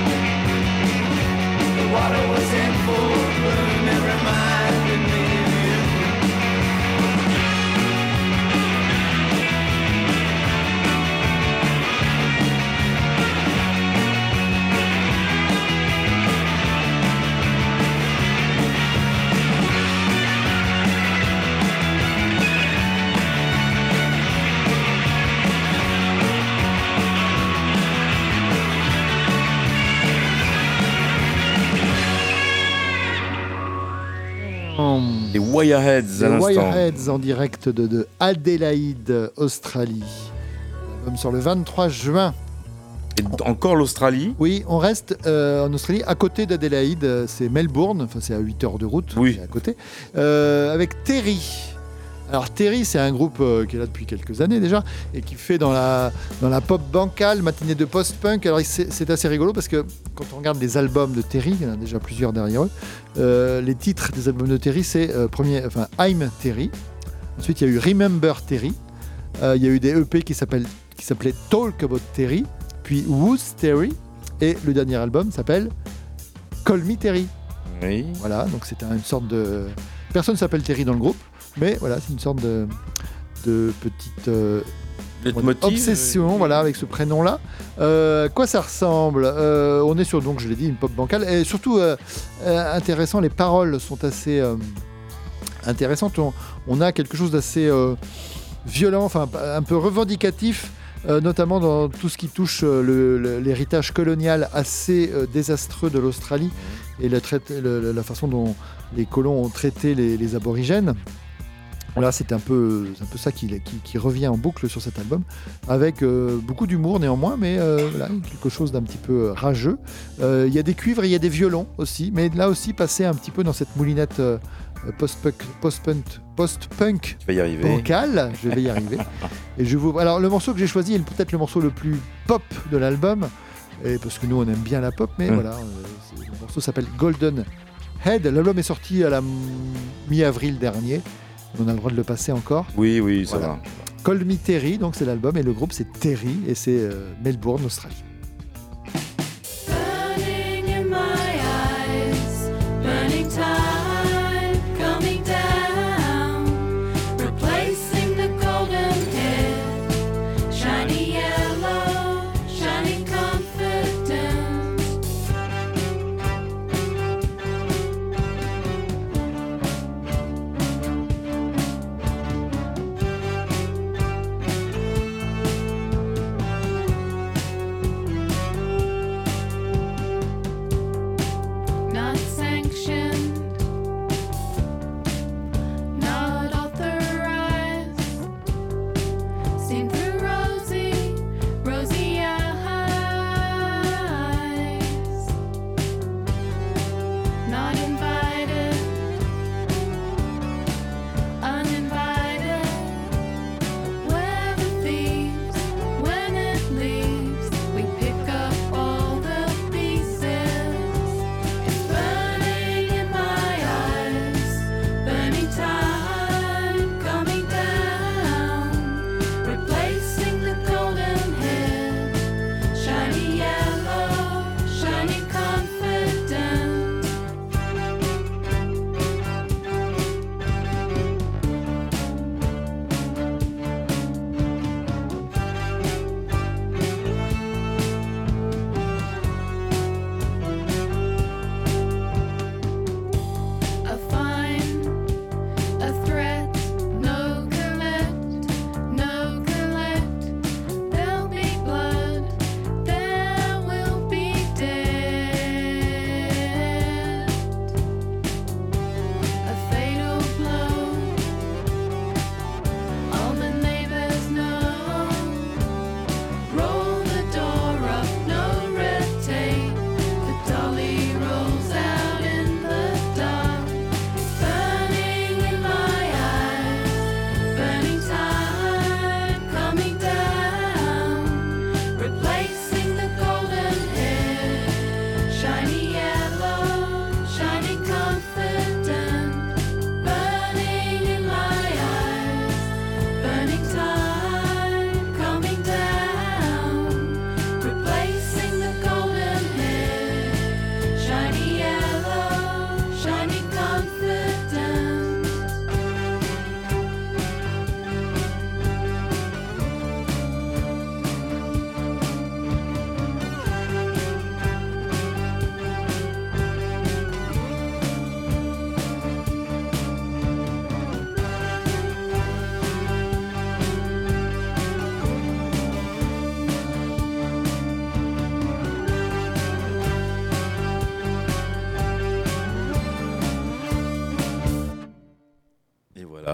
Wireheads à. Wireheads en direct de, de Adélaïde, Australie. L'album sort le 23 juin. Et encore l'Australie Oui, on reste euh, en Australie, à côté d'Adélaïde, euh, c'est Melbourne, enfin c'est à 8 heures de route, c'est à côté, euh, avec Terry. Alors Terry, c'est un groupe euh, qui est là depuis quelques années déjà, et qui fait dans la, dans la pop bancale, matinée de post-punk. Alors c'est c'est assez rigolo parce que quand on regarde les albums de Terry, il y en a déjà plusieurs derrière eux, euh, les titres des albums de Terry, c'est euh, premier, enfin I'm Terry. Ensuite, il y a eu Remember Terry. Euh, il y a eu des EP qui s'appelaient Talk About Terry, puis Who's Terry, et le dernier album s'appelle Call Me Terry. Oui. Voilà, donc c'était une sorte de. Personne s'appelle Terry dans le groupe, mais voilà, c'est une sorte de, de petite euh, obsession, euh, voilà, avec ce prénom-là. Euh, quoi ça ressemble? On est sur, donc, je l'ai dit, une pop bancale, et surtout intéressant, les paroles sont assez intéressantes. On, on a quelque chose d'assez violent, enfin un peu revendicatif. euh, notamment dans tout ce qui touche euh, l'héritage colonial assez euh, désastreux de l'Australie et traite- le- le- la façon dont les colons ont traité les, les aborigènes. Voilà, c'est un peu, un peu ça qui, qui- qui revient en boucle sur cet album, avec euh, beaucoup d'humour néanmoins, mais euh, voilà, quelque chose d'un petit peu euh, rageux. Euh, Il y a des cuivres, et il y a des violons aussi, mais là aussi passer un petit peu dans cette moulinette post-punk, post-punk, post-punk Tu vas y arriver. bancale. Je vais y arriver. Et je vous... Alors le morceau que j'ai choisi est peut-être le morceau le plus pop de l'album, et parce que nous on aime bien la pop, mais Mm. voilà, le morceau s'appelle Golden Head. L'album est sorti à la mi-avril dernier. On a le droit de le passer encore. Oui, oui, ça Voilà. va. Call Me Terry, donc c'est l'album, et le groupe c'est Terry, et c'est euh, Melbourne, Australie. Burning in my eyes, burning tide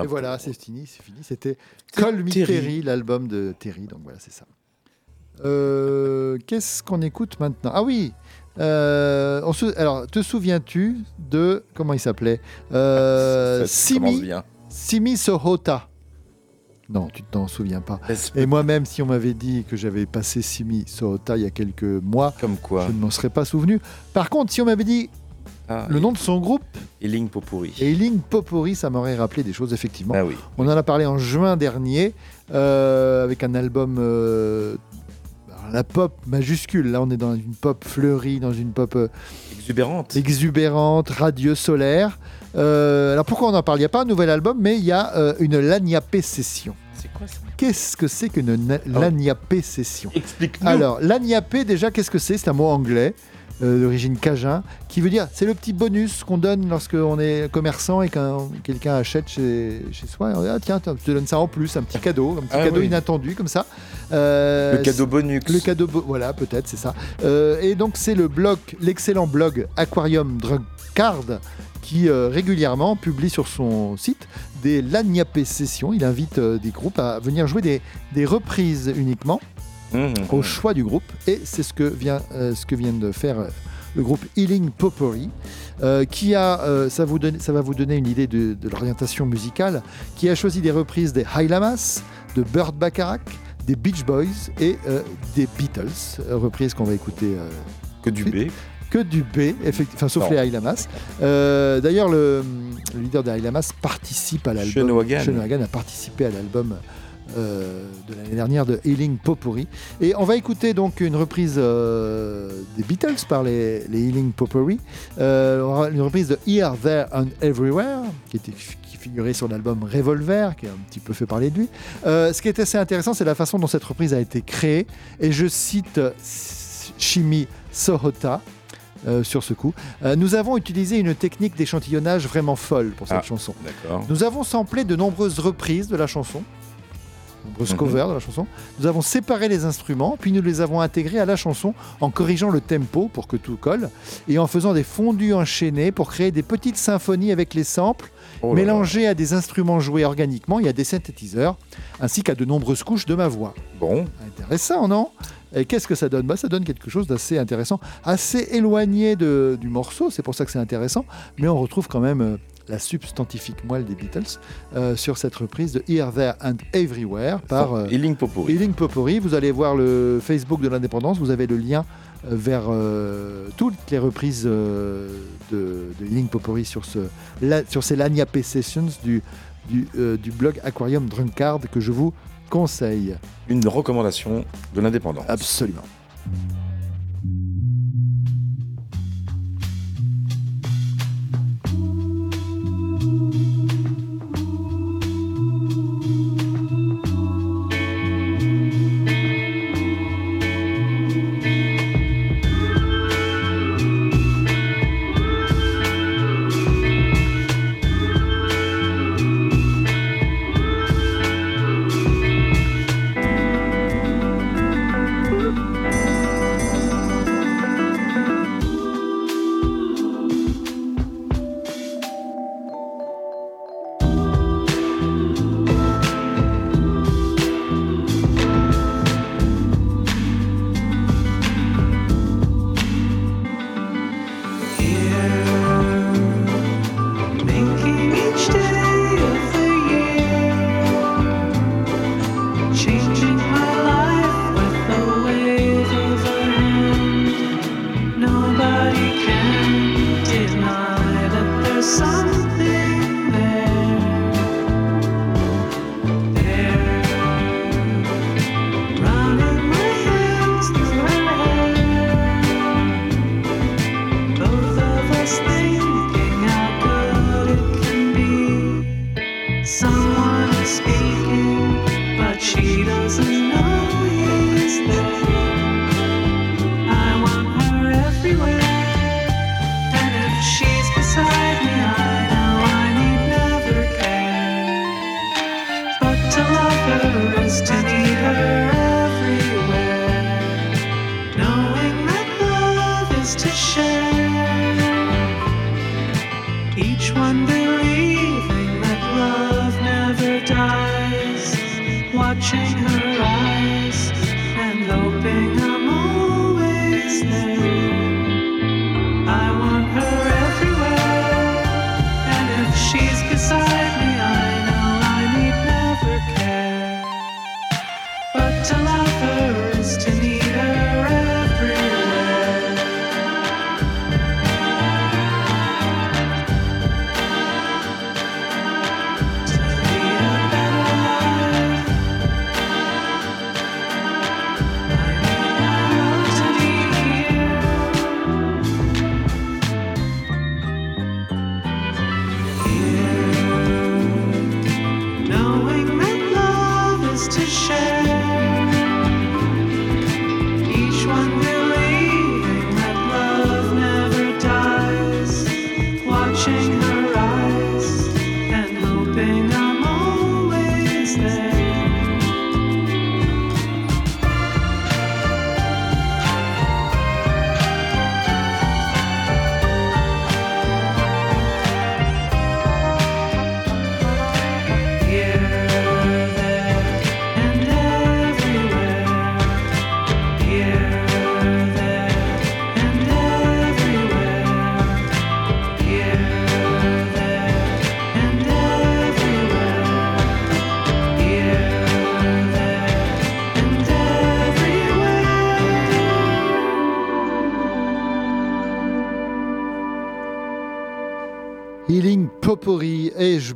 Et voilà, c'est fini, c'est fini. C'était Call Me Terry. L'album de Terry. Donc voilà, c'est ça. Euh, Qu'est-ce qu'on écoute maintenant? Ah oui euh, on se- Alors, te souviens-tu de. Comment il s'appelait? Euh, Simi. Simi Sohota. Non, tu t'en souviens pas. Et moi-même, si on m'avait dit que j'avais passé Simi Sohota il y a quelques mois, Comme quoi je ne m'en serais pas souvenu. Par contre, si on m'avait dit Ah, le nom de son groupe, Ealing Popuri. Eiling Popori, ça m'aurait rappelé des choses, effectivement. Ah oui. On en a parlé en juin dernier, euh, avec un album. euh, la pop majuscule, là on est dans une pop fleurie, dans une pop euh, Exubérante. exubérante, radieuse, solaire. Alors pourquoi on en parle? Il n'y a pas un nouvel album, mais il y a une Lagniappé session. C'est quoi ça? Qu'est-ce que c'est qu'une Lagniappé session? Explique-nous. alors, l'agniappé, déjà, qu'est-ce que c'est? C'est un mot anglais euh, d'origine cajun qui veut dire c'est le petit bonus qu'on donne lorsqu'on est commerçant et quand quelqu'un achète chez, chez soi. On dit, ah, tiens, je te donne ça en plus, un petit cadeau, un petit Ah cadeau oui. inattendu comme ça. Euh, Le cadeau bonus. le cadeau, bo- voilà, peut-être, c'est ça. Euh, et donc, c'est le blog, l'excellent blog Aquarium Drunkard qui euh, régulièrement publie sur son site des Lagniappé sessions. Il invite euh, des groupes à venir jouer des, des reprises uniquement au choix du groupe. Et c'est ce que vient, euh, ce que de faire euh, le groupe Healing Potpourri, euh, qui a, euh, ça, vous donne- ça va vous donner une idée de, de l'orientation musicale, qui a choisi des reprises des High Lamas, de Burt Bacharach, des Beach Boys et euh, des Beatles, reprises qu'on va écouter. Que du B. que du B, effectivement, enfin, sauf Non. les High Lamas. Euh, D'ailleurs, le, le leader des High Lamas participe à l'album. Wagan a participé à l'album euh, de l'année dernière de Healing Potpourri. Et on va écouter donc une reprise euh, des Beatles par les, les Healing Potpourri. Euh, une reprise de Here, There and Everywhere, qui, était, qui figurait sur l'album Revolver, qui a un petit peu fait parler de lui. Ce qui est assez intéressant, c'est la façon dont cette reprise a été créée. Et je cite Shimi Sohota. euh, sur ce coup. Euh, nous avons utilisé une technique d'échantillonnage vraiment folle pour cette Ah, chanson. Nous avons samplé de nombreuses reprises de la chanson, nombreuses Mhm. covers de la chanson. Nous avons séparé les instruments, puis nous les avons intégrés à la chanson en corrigeant le tempo pour que tout colle et en faisant des fondus enchaînés pour créer des petites symphonies avec les samples Oh mélangés à des instruments joués organiquement et à des synthétiseurs, ainsi qu'à de nombreuses couches de ma voix. Bon. Intéressant, non? Et qu'est-ce que ça donne? Bah, Ça donne quelque chose d'assez intéressant, assez éloigné de- du morceau, c'est pour ça que c'est intéressant, mais on retrouve quand même euh, la substantifique moelle des Beatles euh, sur cette reprise de Here, There and Everywhere par euh, Healing Popuri. Healing Potpourri. Vous allez voir le Facebook de l'indépendance, vous avez le lien euh, vers euh, toutes les reprises de, de Healing sur, ce, la- sur ces Lagniappé Sessions du, du, du blog Aquarium Drunkard que je vous conseille. Une recommandation de l'indépendance. Absolument.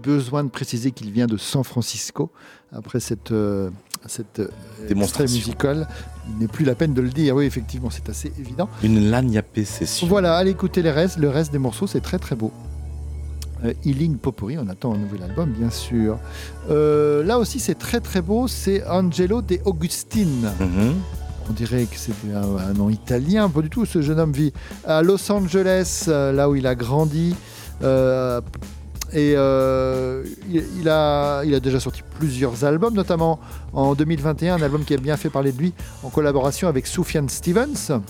Besoin de préciser qu'il vient de San Francisco Après cette, euh, cette euh, Démonstration. extrait musical, il n'est plus la peine de le dire. Oui, effectivement, c'est assez évident. Une Lagna session. Voilà, allez écouter les restes. Le reste des morceaux, c'est très très beau. Euh, Healing Potpourri, on attend un nouvel album, bien sûr. Euh, là aussi, c'est très très beau. C'est Angelo De Augustine. Mhm. On dirait que c'était un, un nom italien, pas du tout. Ce jeune homme vit à Los Angeles, euh, là où il a grandi. Et euh, il, a, déjà sorti plusieurs albums, notamment en 2021, un album qui a bien fait parler de lui en collaboration avec Sufjan Stevens.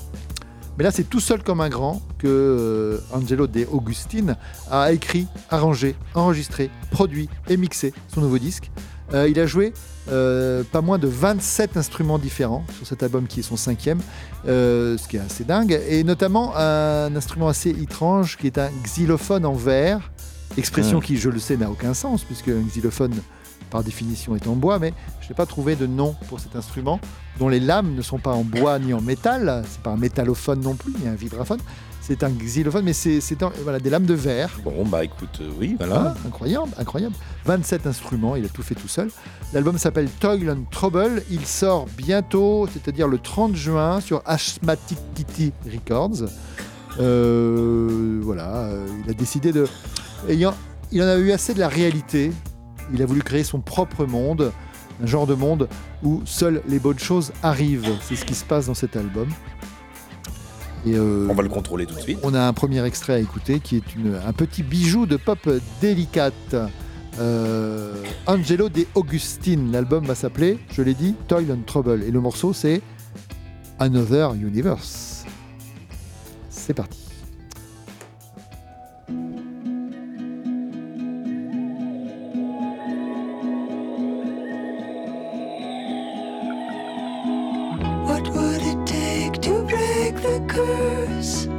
Mais là, c'est tout seul comme un grand que euh, Angelo De Augustine a écrit, arrangé, enregistré, produit et mixé son nouveau disque. Euh, il a joué pas moins de 27 instruments différents sur cet album qui est son cinquième, ce qui est assez dingue, et notamment un instrument assez étrange qui est un xylophone en verre, expression qui, je le sais, n'a aucun sens puisque un xylophone par définition est en bois, mais je n'ai pas trouvé de nom pour cet instrument dont les lames ne sont pas en bois ni en métal, c'est pas un métallophone non plus, ni un vibraphone, c'est un xylophone, mais c'est voilà, des lames de verre. Bon, bah écoute, euh, oui, voilà. Ah, incroyable, incroyable. 27 instruments, il a tout fait tout seul. L'album s'appelle Toil and Trouble. Il sort bientôt, c'est-à-dire le 30 juin, sur Asthmatic Titi Records. Euh, voilà, euh, il a décidé de. Ayant, il en a eu assez de la réalité. Il a voulu créer son propre monde, un genre de monde où seules les bonnes choses arrivent. C'est ce qui se passe dans cet album. Et euh, On va le contrôler tout de suite. on a un premier extrait à écouter qui est une- un petit bijou de pop délicate. Euh, Angelo De Augustine. L'album va s'appeler, je l'ai dit, Toil and Trouble. Et le morceau, c'est Another Universe. C'est parti. Curse?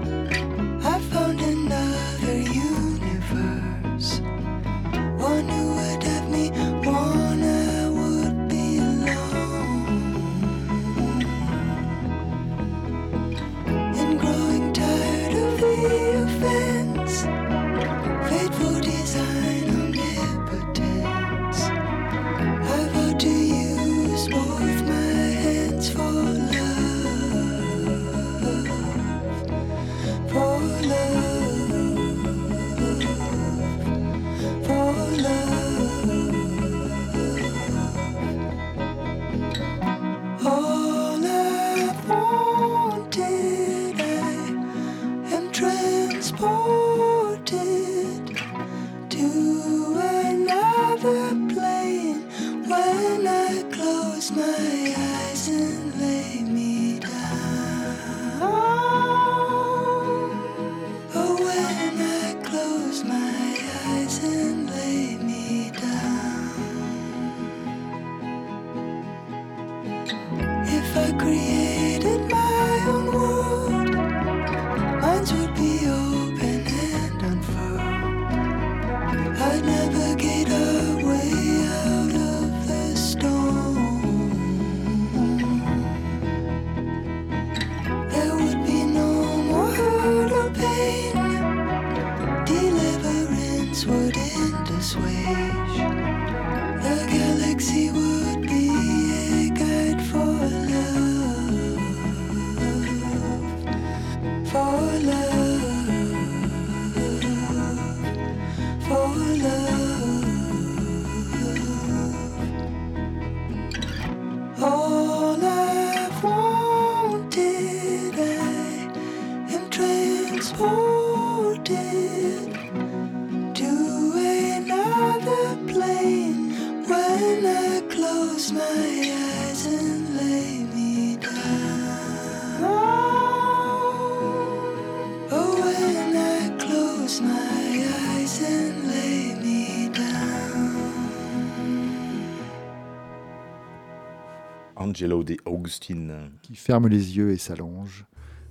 Angelo de Augustine. qui ferme les yeux et s'allonge.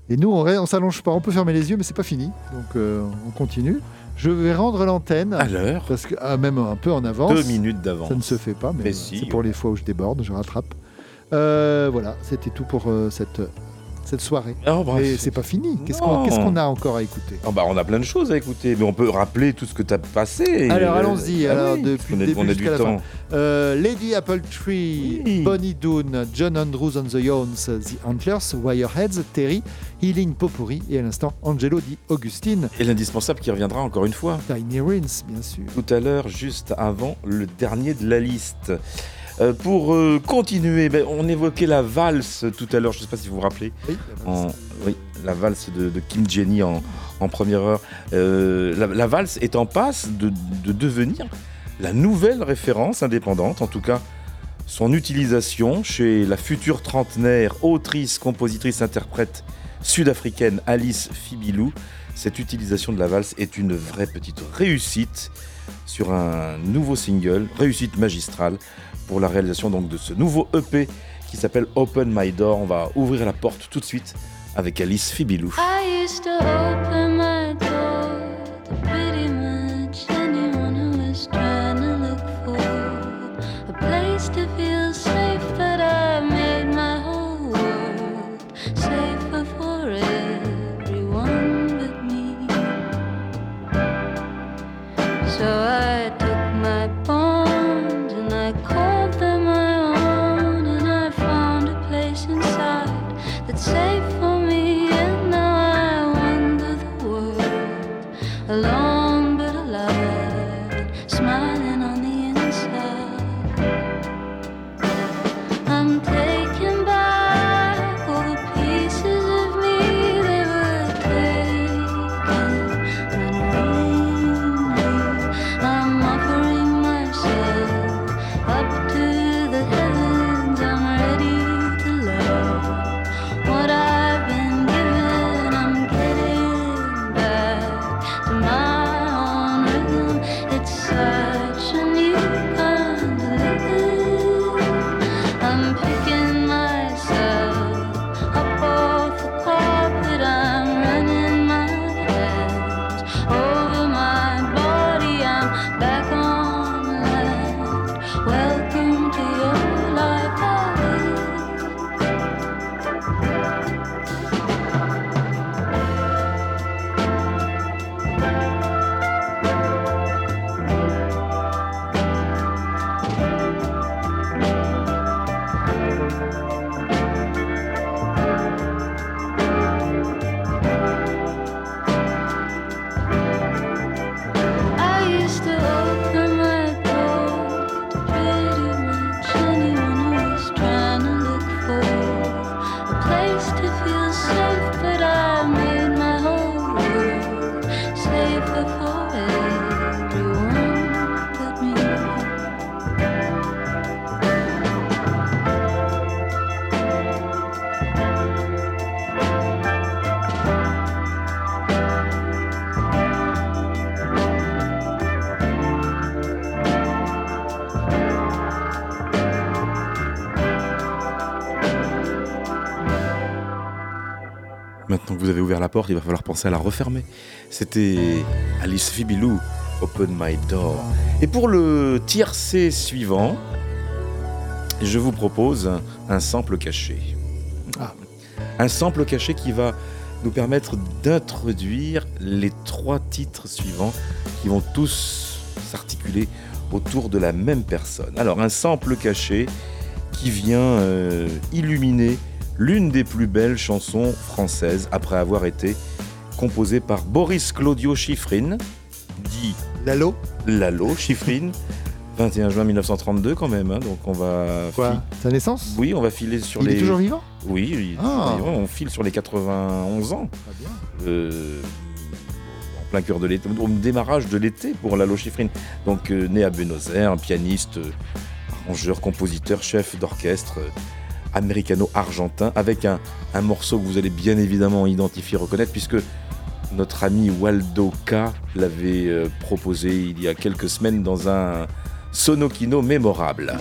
Et nous, on, on s'allonge pas. On peut fermer les yeux, mais c'est pas fini. Donc, euh, on continue. Je vais rendre l'antenne. À l'heure. Parce que ah, même un peu en avance. Deux minutes d'avance. Ça ne se fait pas, mais, Mais si. c'est pour les fois où je déborde, je rattrape. Euh, voilà, c'était tout pour euh, cette, cette soirée. Oh, bref. Et c'est pas fini. Qu'est-ce qu'on a encore à écouter? Ah bah, on a plein de choses à écouter, mais on peut rappeler tout ce que tu as passé. Alors Euh, allons-y, ah alors oui, depuis on le début jusqu'à du la temps. fin. Euh, Lady Apple Tree, Bonnie Doon, John Andrews on the Yawns, The Antlers, Wireheads, Terry, Healing Popuri et à l'instant Angelo di Augustine. Et l'indispensable qui reviendra encore une fois. Tiny Rins, bien sûr. Tout à l'heure, juste avant le dernier de la liste. Euh, pour euh, continuer, ben, on évoquait la valse tout à l'heure, je ne sais pas si vous vous rappelez. Oui, En- oui, la valse de, de Kim Jenny en, en première heure. Euh, la, la valse est en passe de, de devenir la nouvelle référence indépendante, en tout cas son utilisation chez la future trentenaire, autrice, compositrice, interprète sud-africaine Alice Fibilou. Cette utilisation de la valse est une vraie petite réussite sur un nouveau single, réussite magistrale pour la réalisation donc de ce nouveau EP qui s'appelle Open My Door. On va ouvrir la porte tout de suite avec Alice Fibilou. Porte, il va falloir penser à la refermer. C'était Alice Fibilou, Open My Door. Et pour le tiercé suivant, je vous propose un, un sample caché. Ah. Un sample caché qui va nous permettre d'introduire les trois titres suivants qui vont tous s'articuler autour de la même personne. Alors un sample caché qui vient euh, illuminer l'une des plus belles chansons après avoir été composée par Boris Claudio Schifrin, dit Lalo. Lalo Schifrin, 21 juin 1932 quand même. hein, donc on va Quoi Sa naissance? Oui, on va filer sur Il les. est toujours vivant? Oui, il est Ah. toujours vivant. On file sur les 91 ans. Euh, en plein cœur de l'été, au démarrage de l'été pour Lalo Schifrin. Donc euh, né à Buenos Aires, un pianiste, euh, arrangeur, compositeur, chef d'orchestre américano-argentin, avec un, morceau que vous allez bien évidemment identifier, reconnaître, puisque notre ami Waldo K l'avait euh, proposé il y a quelques semaines dans un sonokino mémorable.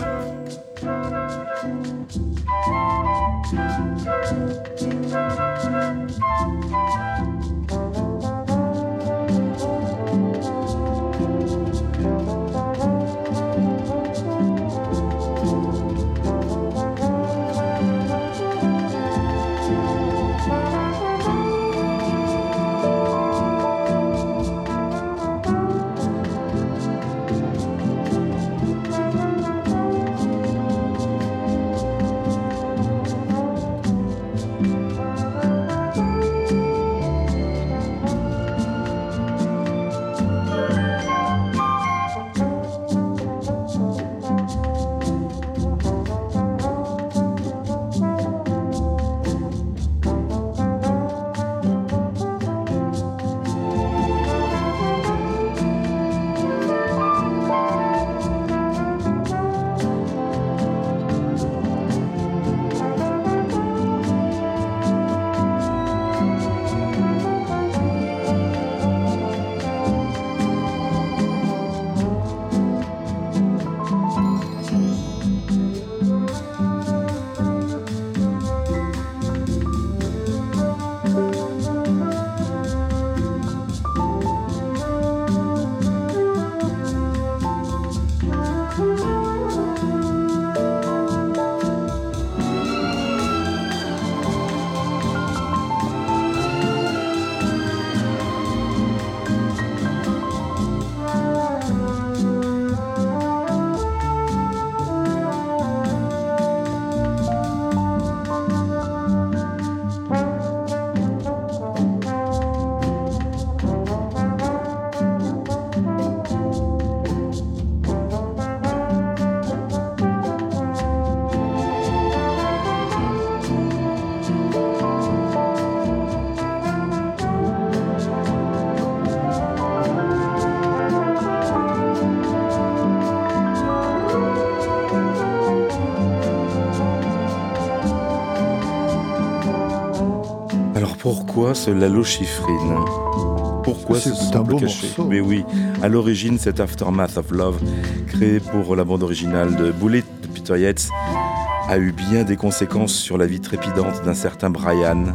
Pourquoi ce Lalo-Schifrin Pourquoi ce beau caché morceau. Mais oui, à l'origine, cet Aftermath of Love, créé pour la bande originale de Bullet de Peter Yates, a eu bien des conséquences sur la vie trépidante d'un certain Brian,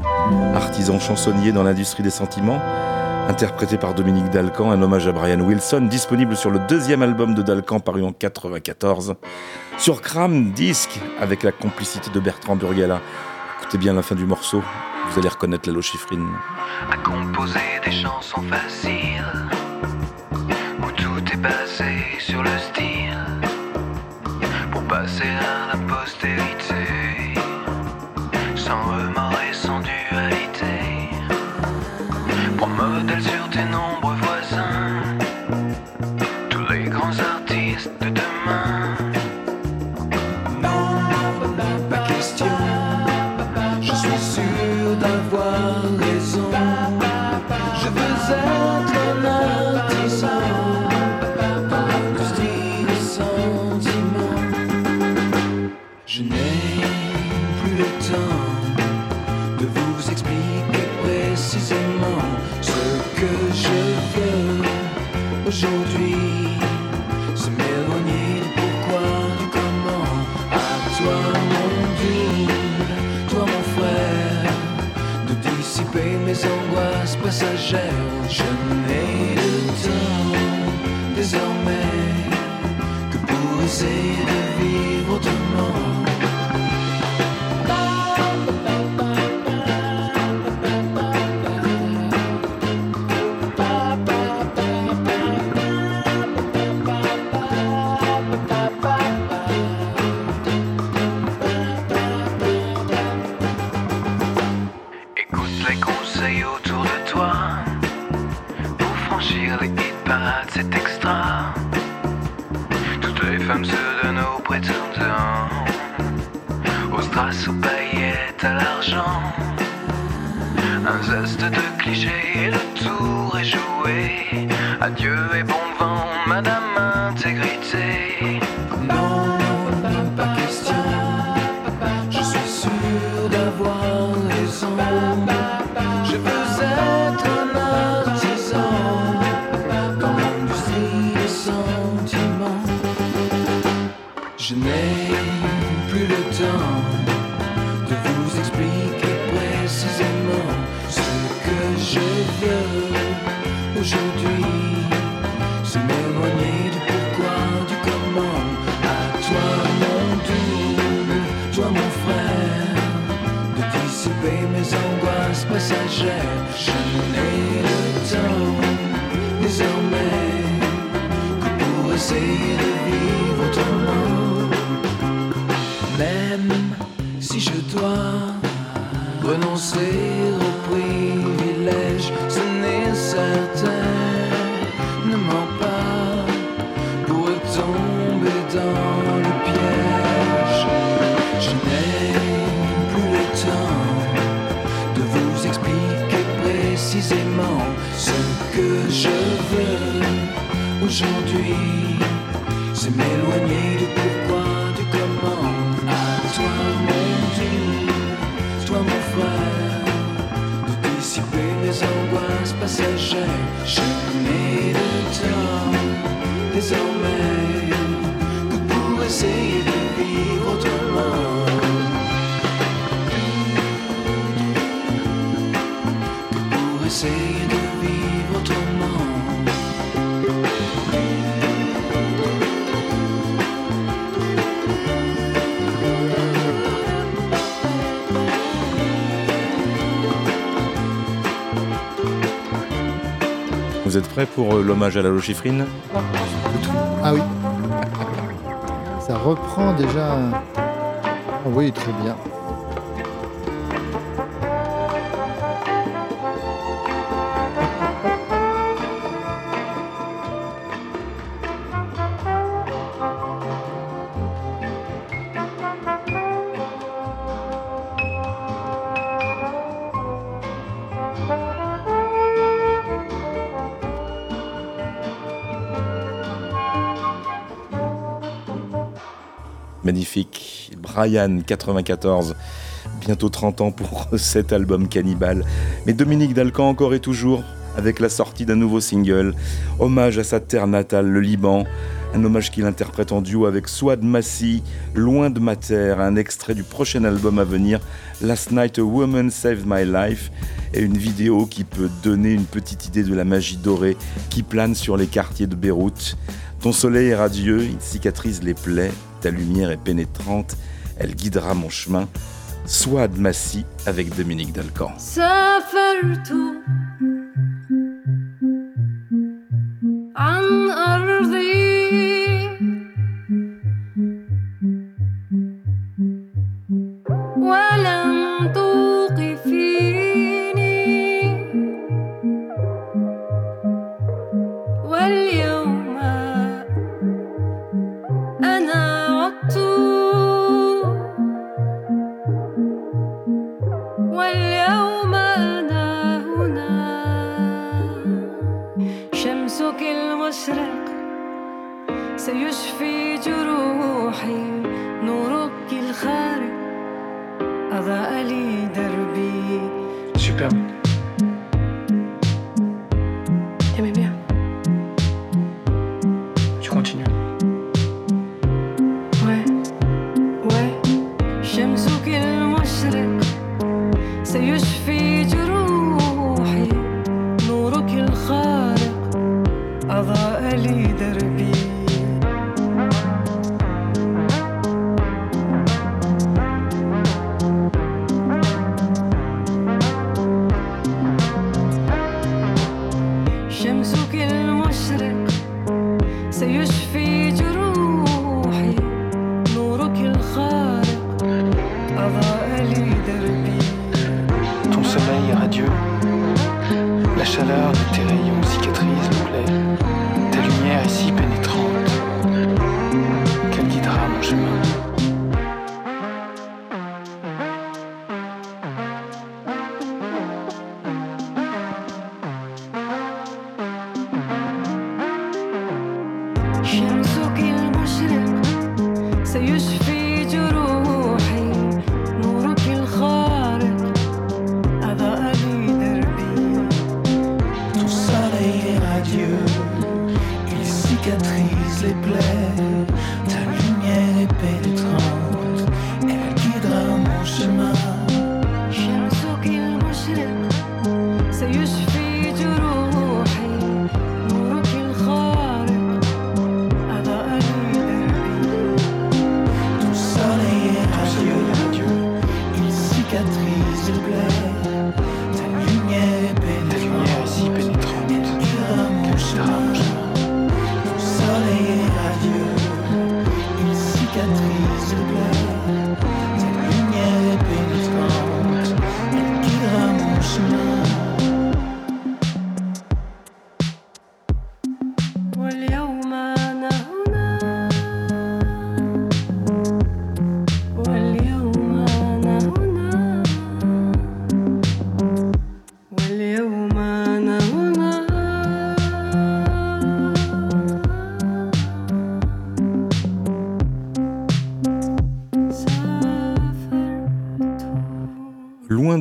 artisan chansonnier dans l'industrie des sentiments, interprété par Dominique Dalcan, un hommage à Brian Wilson, disponible sur le deuxième album de Dalcan paru en 94, sur Cram Disc, avec la complicité de Bertrand Burgala. Écoutez bien la fin du morceau, vous allez reconnaître la Lochifrine. à composer des chansons faciles où tout est basé sur le style pour passer à la postérité c'est extra. Toutes les femmes se donnent aux prétendants Aux strass, aux paillettes, à l'argent. Un zeste de clichés et le tour est joué. Adieu et bon vent, madame intégrité passagères. Je n'ai le désormais Pour euh, l'hommage à la Lochifrine Ah oui. Ça reprend déjà. Ah oui, très bien. Brian, 94. Bientôt 30 ans pour cet album cannibale. Mais Dominique Dalcan encore et toujours avec la sortie d'un nouveau single. Hommage à sa terre natale, le Liban. Un hommage qu'il interprète en duo avec Swad Massi, Loin de ma terre, un extrait du prochain album à venir, Last Night a Woman Saved My Life, et une vidéo qui peut donner une petite idée de la magie dorée qui plane sur les quartiers de Beyrouth. Ton soleil est radieux, il cicatrise les plaies, ta lumière est pénétrante, elle guidera mon chemin. Soit de Massy avec Dominique Delcan.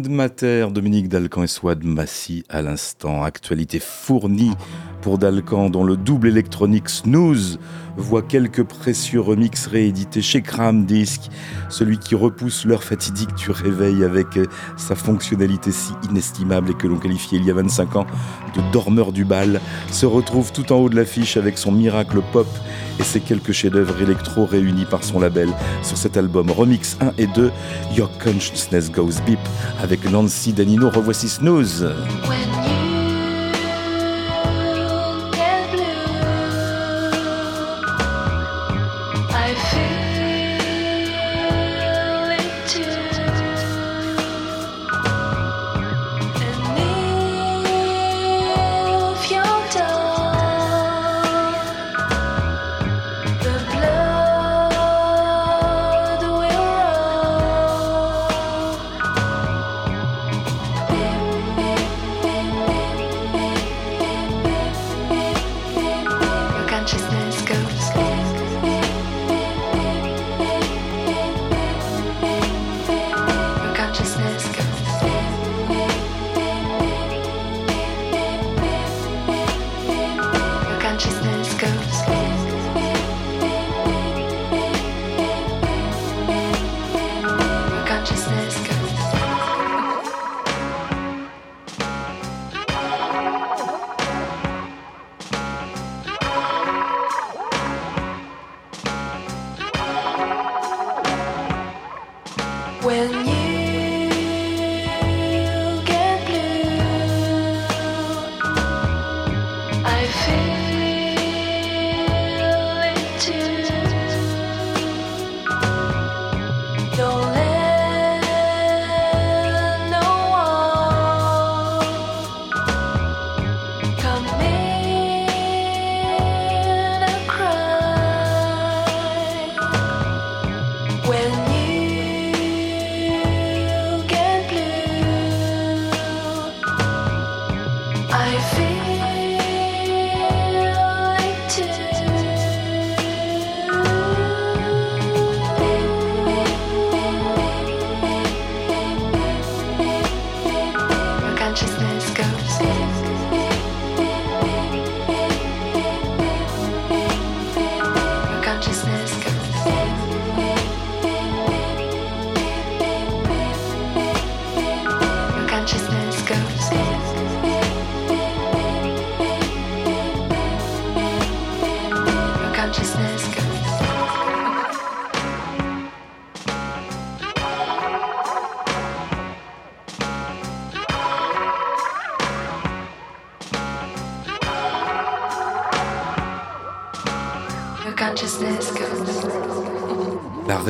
De ma terre, Dominique Dalcan et Swad Massy à l'instant. Actualité fournie pour Dalcan dont le double électronique Snooze voit quelques précieux remixes réédités chez Cram Disc. Celui qui repousse l'heure fatidique du réveil avec euh, sa fonctionnalité si inestimable et que l'on qualifiait il y a 25 ans de dormeur du bal se retrouve tout en haut de l'affiche avec son miracle pop et ses quelques chefs-d'œuvre électro réunis par son label sur cet album Remix 1 et 2 Your Consciousness Goes Beep avec Nancy Danino. Revoici Snooze.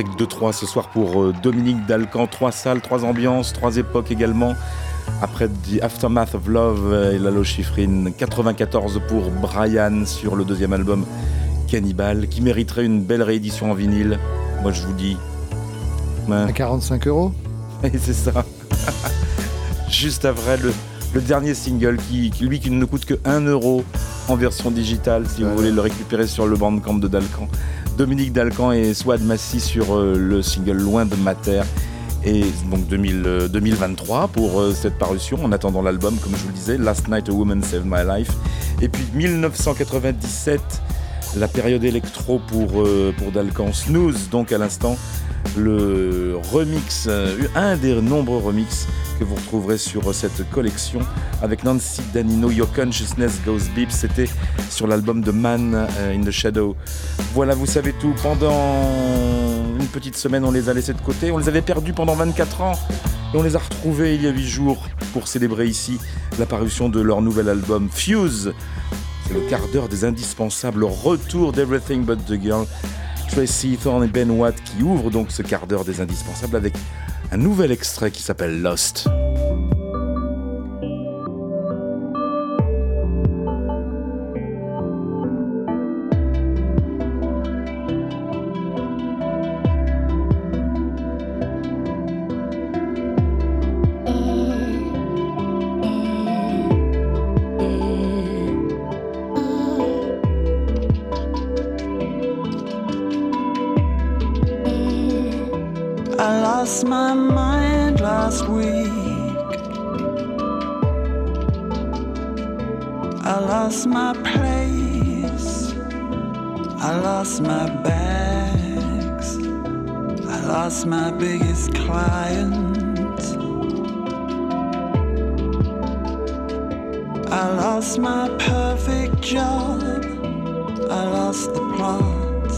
La règle de 3 ce soir pour euh, Dominique Dalcan. Trois salles, trois ambiances, trois époques également. Après The Aftermath of Love et Lalo Schifrin, 94 pour Brian sur le deuxième album Cannibal, qui mériterait une belle réédition en vinyle. Moi je vous dis. hein. À 45 euros Et c'est ça. Juste après le, le dernier single qui, qui, lui qui ne coûte que 1 euro en version digitale si vous voulez le récupérer sur le bandcamp de Dalcan. Dominique Dalcan et Swad Massy sur euh, le single Loin de ma terre. Et donc 2000, euh, 2023 pour euh, cette parution, en attendant l'album, comme je vous le disais, Last Night a Woman Saved My Life. Et puis 1997, la période électro pour, pour Dalcan Snooze, donc à l'instant, le remix, un des nombreux remixes que vous retrouverez sur cette collection avec Nancy Danino, Your Consciousness Goes Beep. C'était l'album de Man euh, in the Shadow. Voilà, vous savez tout. Pendant une petite semaine, on les a laissés de côté. On les avait perdus pendant 24 ans. Et on les a retrouvés il y a huit jours pour célébrer ici la parution de leur nouvel album Fuse. C'est le quart d'heure des indispensables, le retour d'Everything But The Girl. Tracy Thorne et Ben Watt qui ouvrent donc ce quart d'heure des indispensables avec un nouvel extrait qui s'appelle Lost. Lost my mind last week. I lost my place. I lost my bags. I lost my biggest client. I lost my perfect job. I lost the plot.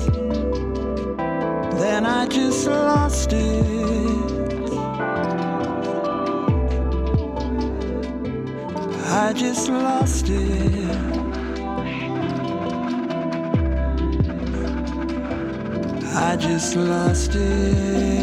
Then I just lost it. Just lost it. I just lost it.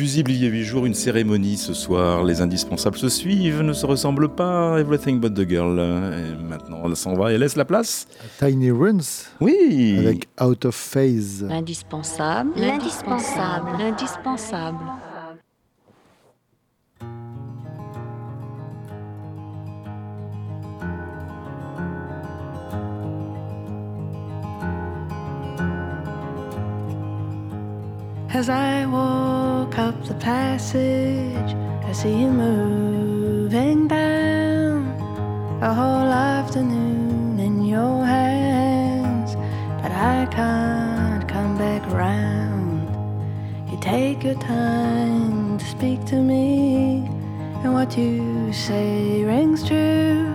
Fusible il y a huit jours, une cérémonie ce soir. Les indispensables se suivent, ne se ressemblent pas. Everything but the girl. Et maintenant, elle s'en va et laisse la place. Tiny Runs. Oui. Avec Out of Phase. L'indispensable. L'indispensable. L'indispensable. As I passage, I see you moving down a whole afternoon in your hands, but I can't come back round. You take your time to speak to me, and what you say rings true.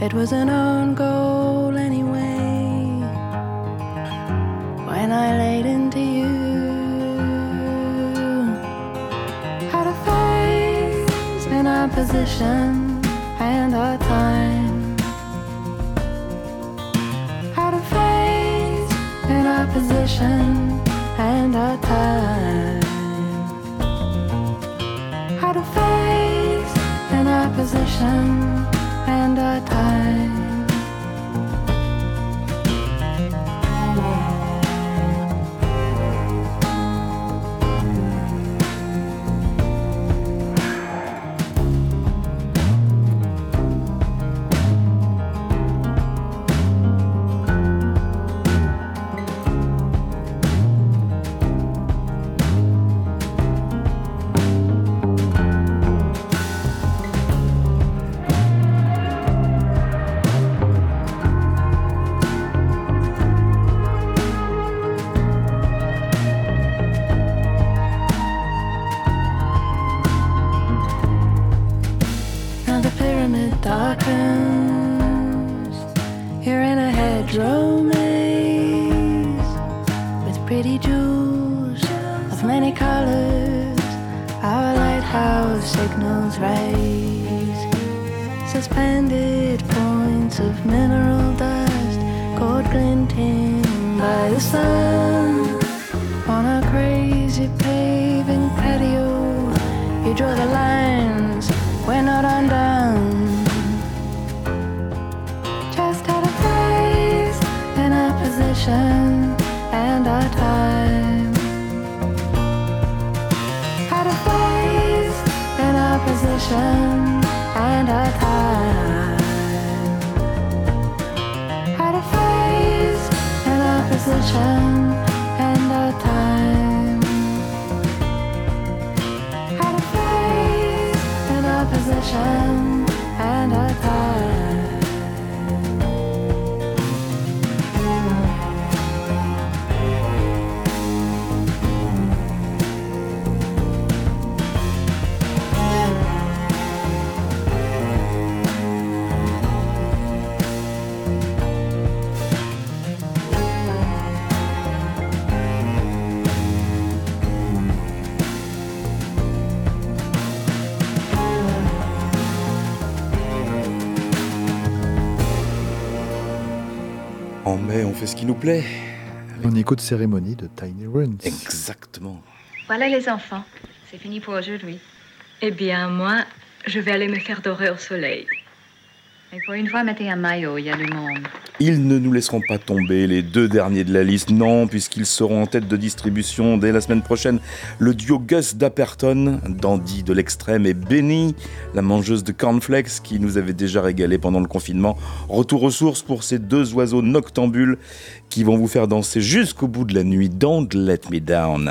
It was an own goal anyway. When I laid into our position and our time. How to face in our position and our time. How to face in our position and our time. Fait ce qui nous plaît. On écoute cérémonie de Tiny Runs. Exactement. Voilà les enfants, c'est fini pour aujourd'hui. Eh bien, moi, je vais aller me faire dorer au soleil. Et pour une fois, mettez un maillot, il y a du monde. Ils ne nous laisseront pas tomber, les deux derniers de la liste, non, puisqu'ils seront en tête de distribution dès la semaine prochaine. Le duo Gus Dapperton, dandy de l'extrême, et Benny, la mangeuse de cornflakes qui nous avait déjà régalé pendant le confinement. Retour aux sources pour ces deux oiseaux noctambules qui vont vous faire danser jusqu'au bout de la nuit. Don't let me down.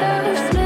Let myself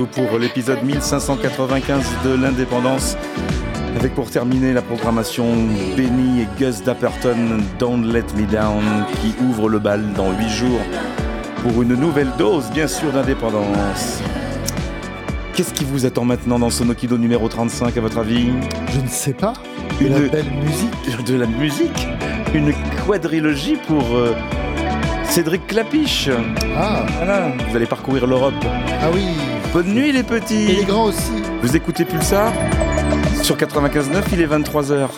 tout pour l'épisode 1595 de l'indépendance. Avec pour terminer la programmation Benny et Gus Dapperton, Don't Let Me Down, qui ouvre le bal dans 8 jours pour une nouvelle dose, bien sûr, d'indépendance. Qu'est-ce qui vous attend maintenant dans Sonokido numéro 35, à votre avis? Je ne sais pas. De Une la belle musique. De la musique Une quadrilogie pour euh, Cédric Clapiche. Ah. Voilà, vous allez parcourir l'Europe. Ah oui. Bonne nuit les petits Et les grands aussi. Vous écoutez Pulsar? Sur 95.9, il est 23h.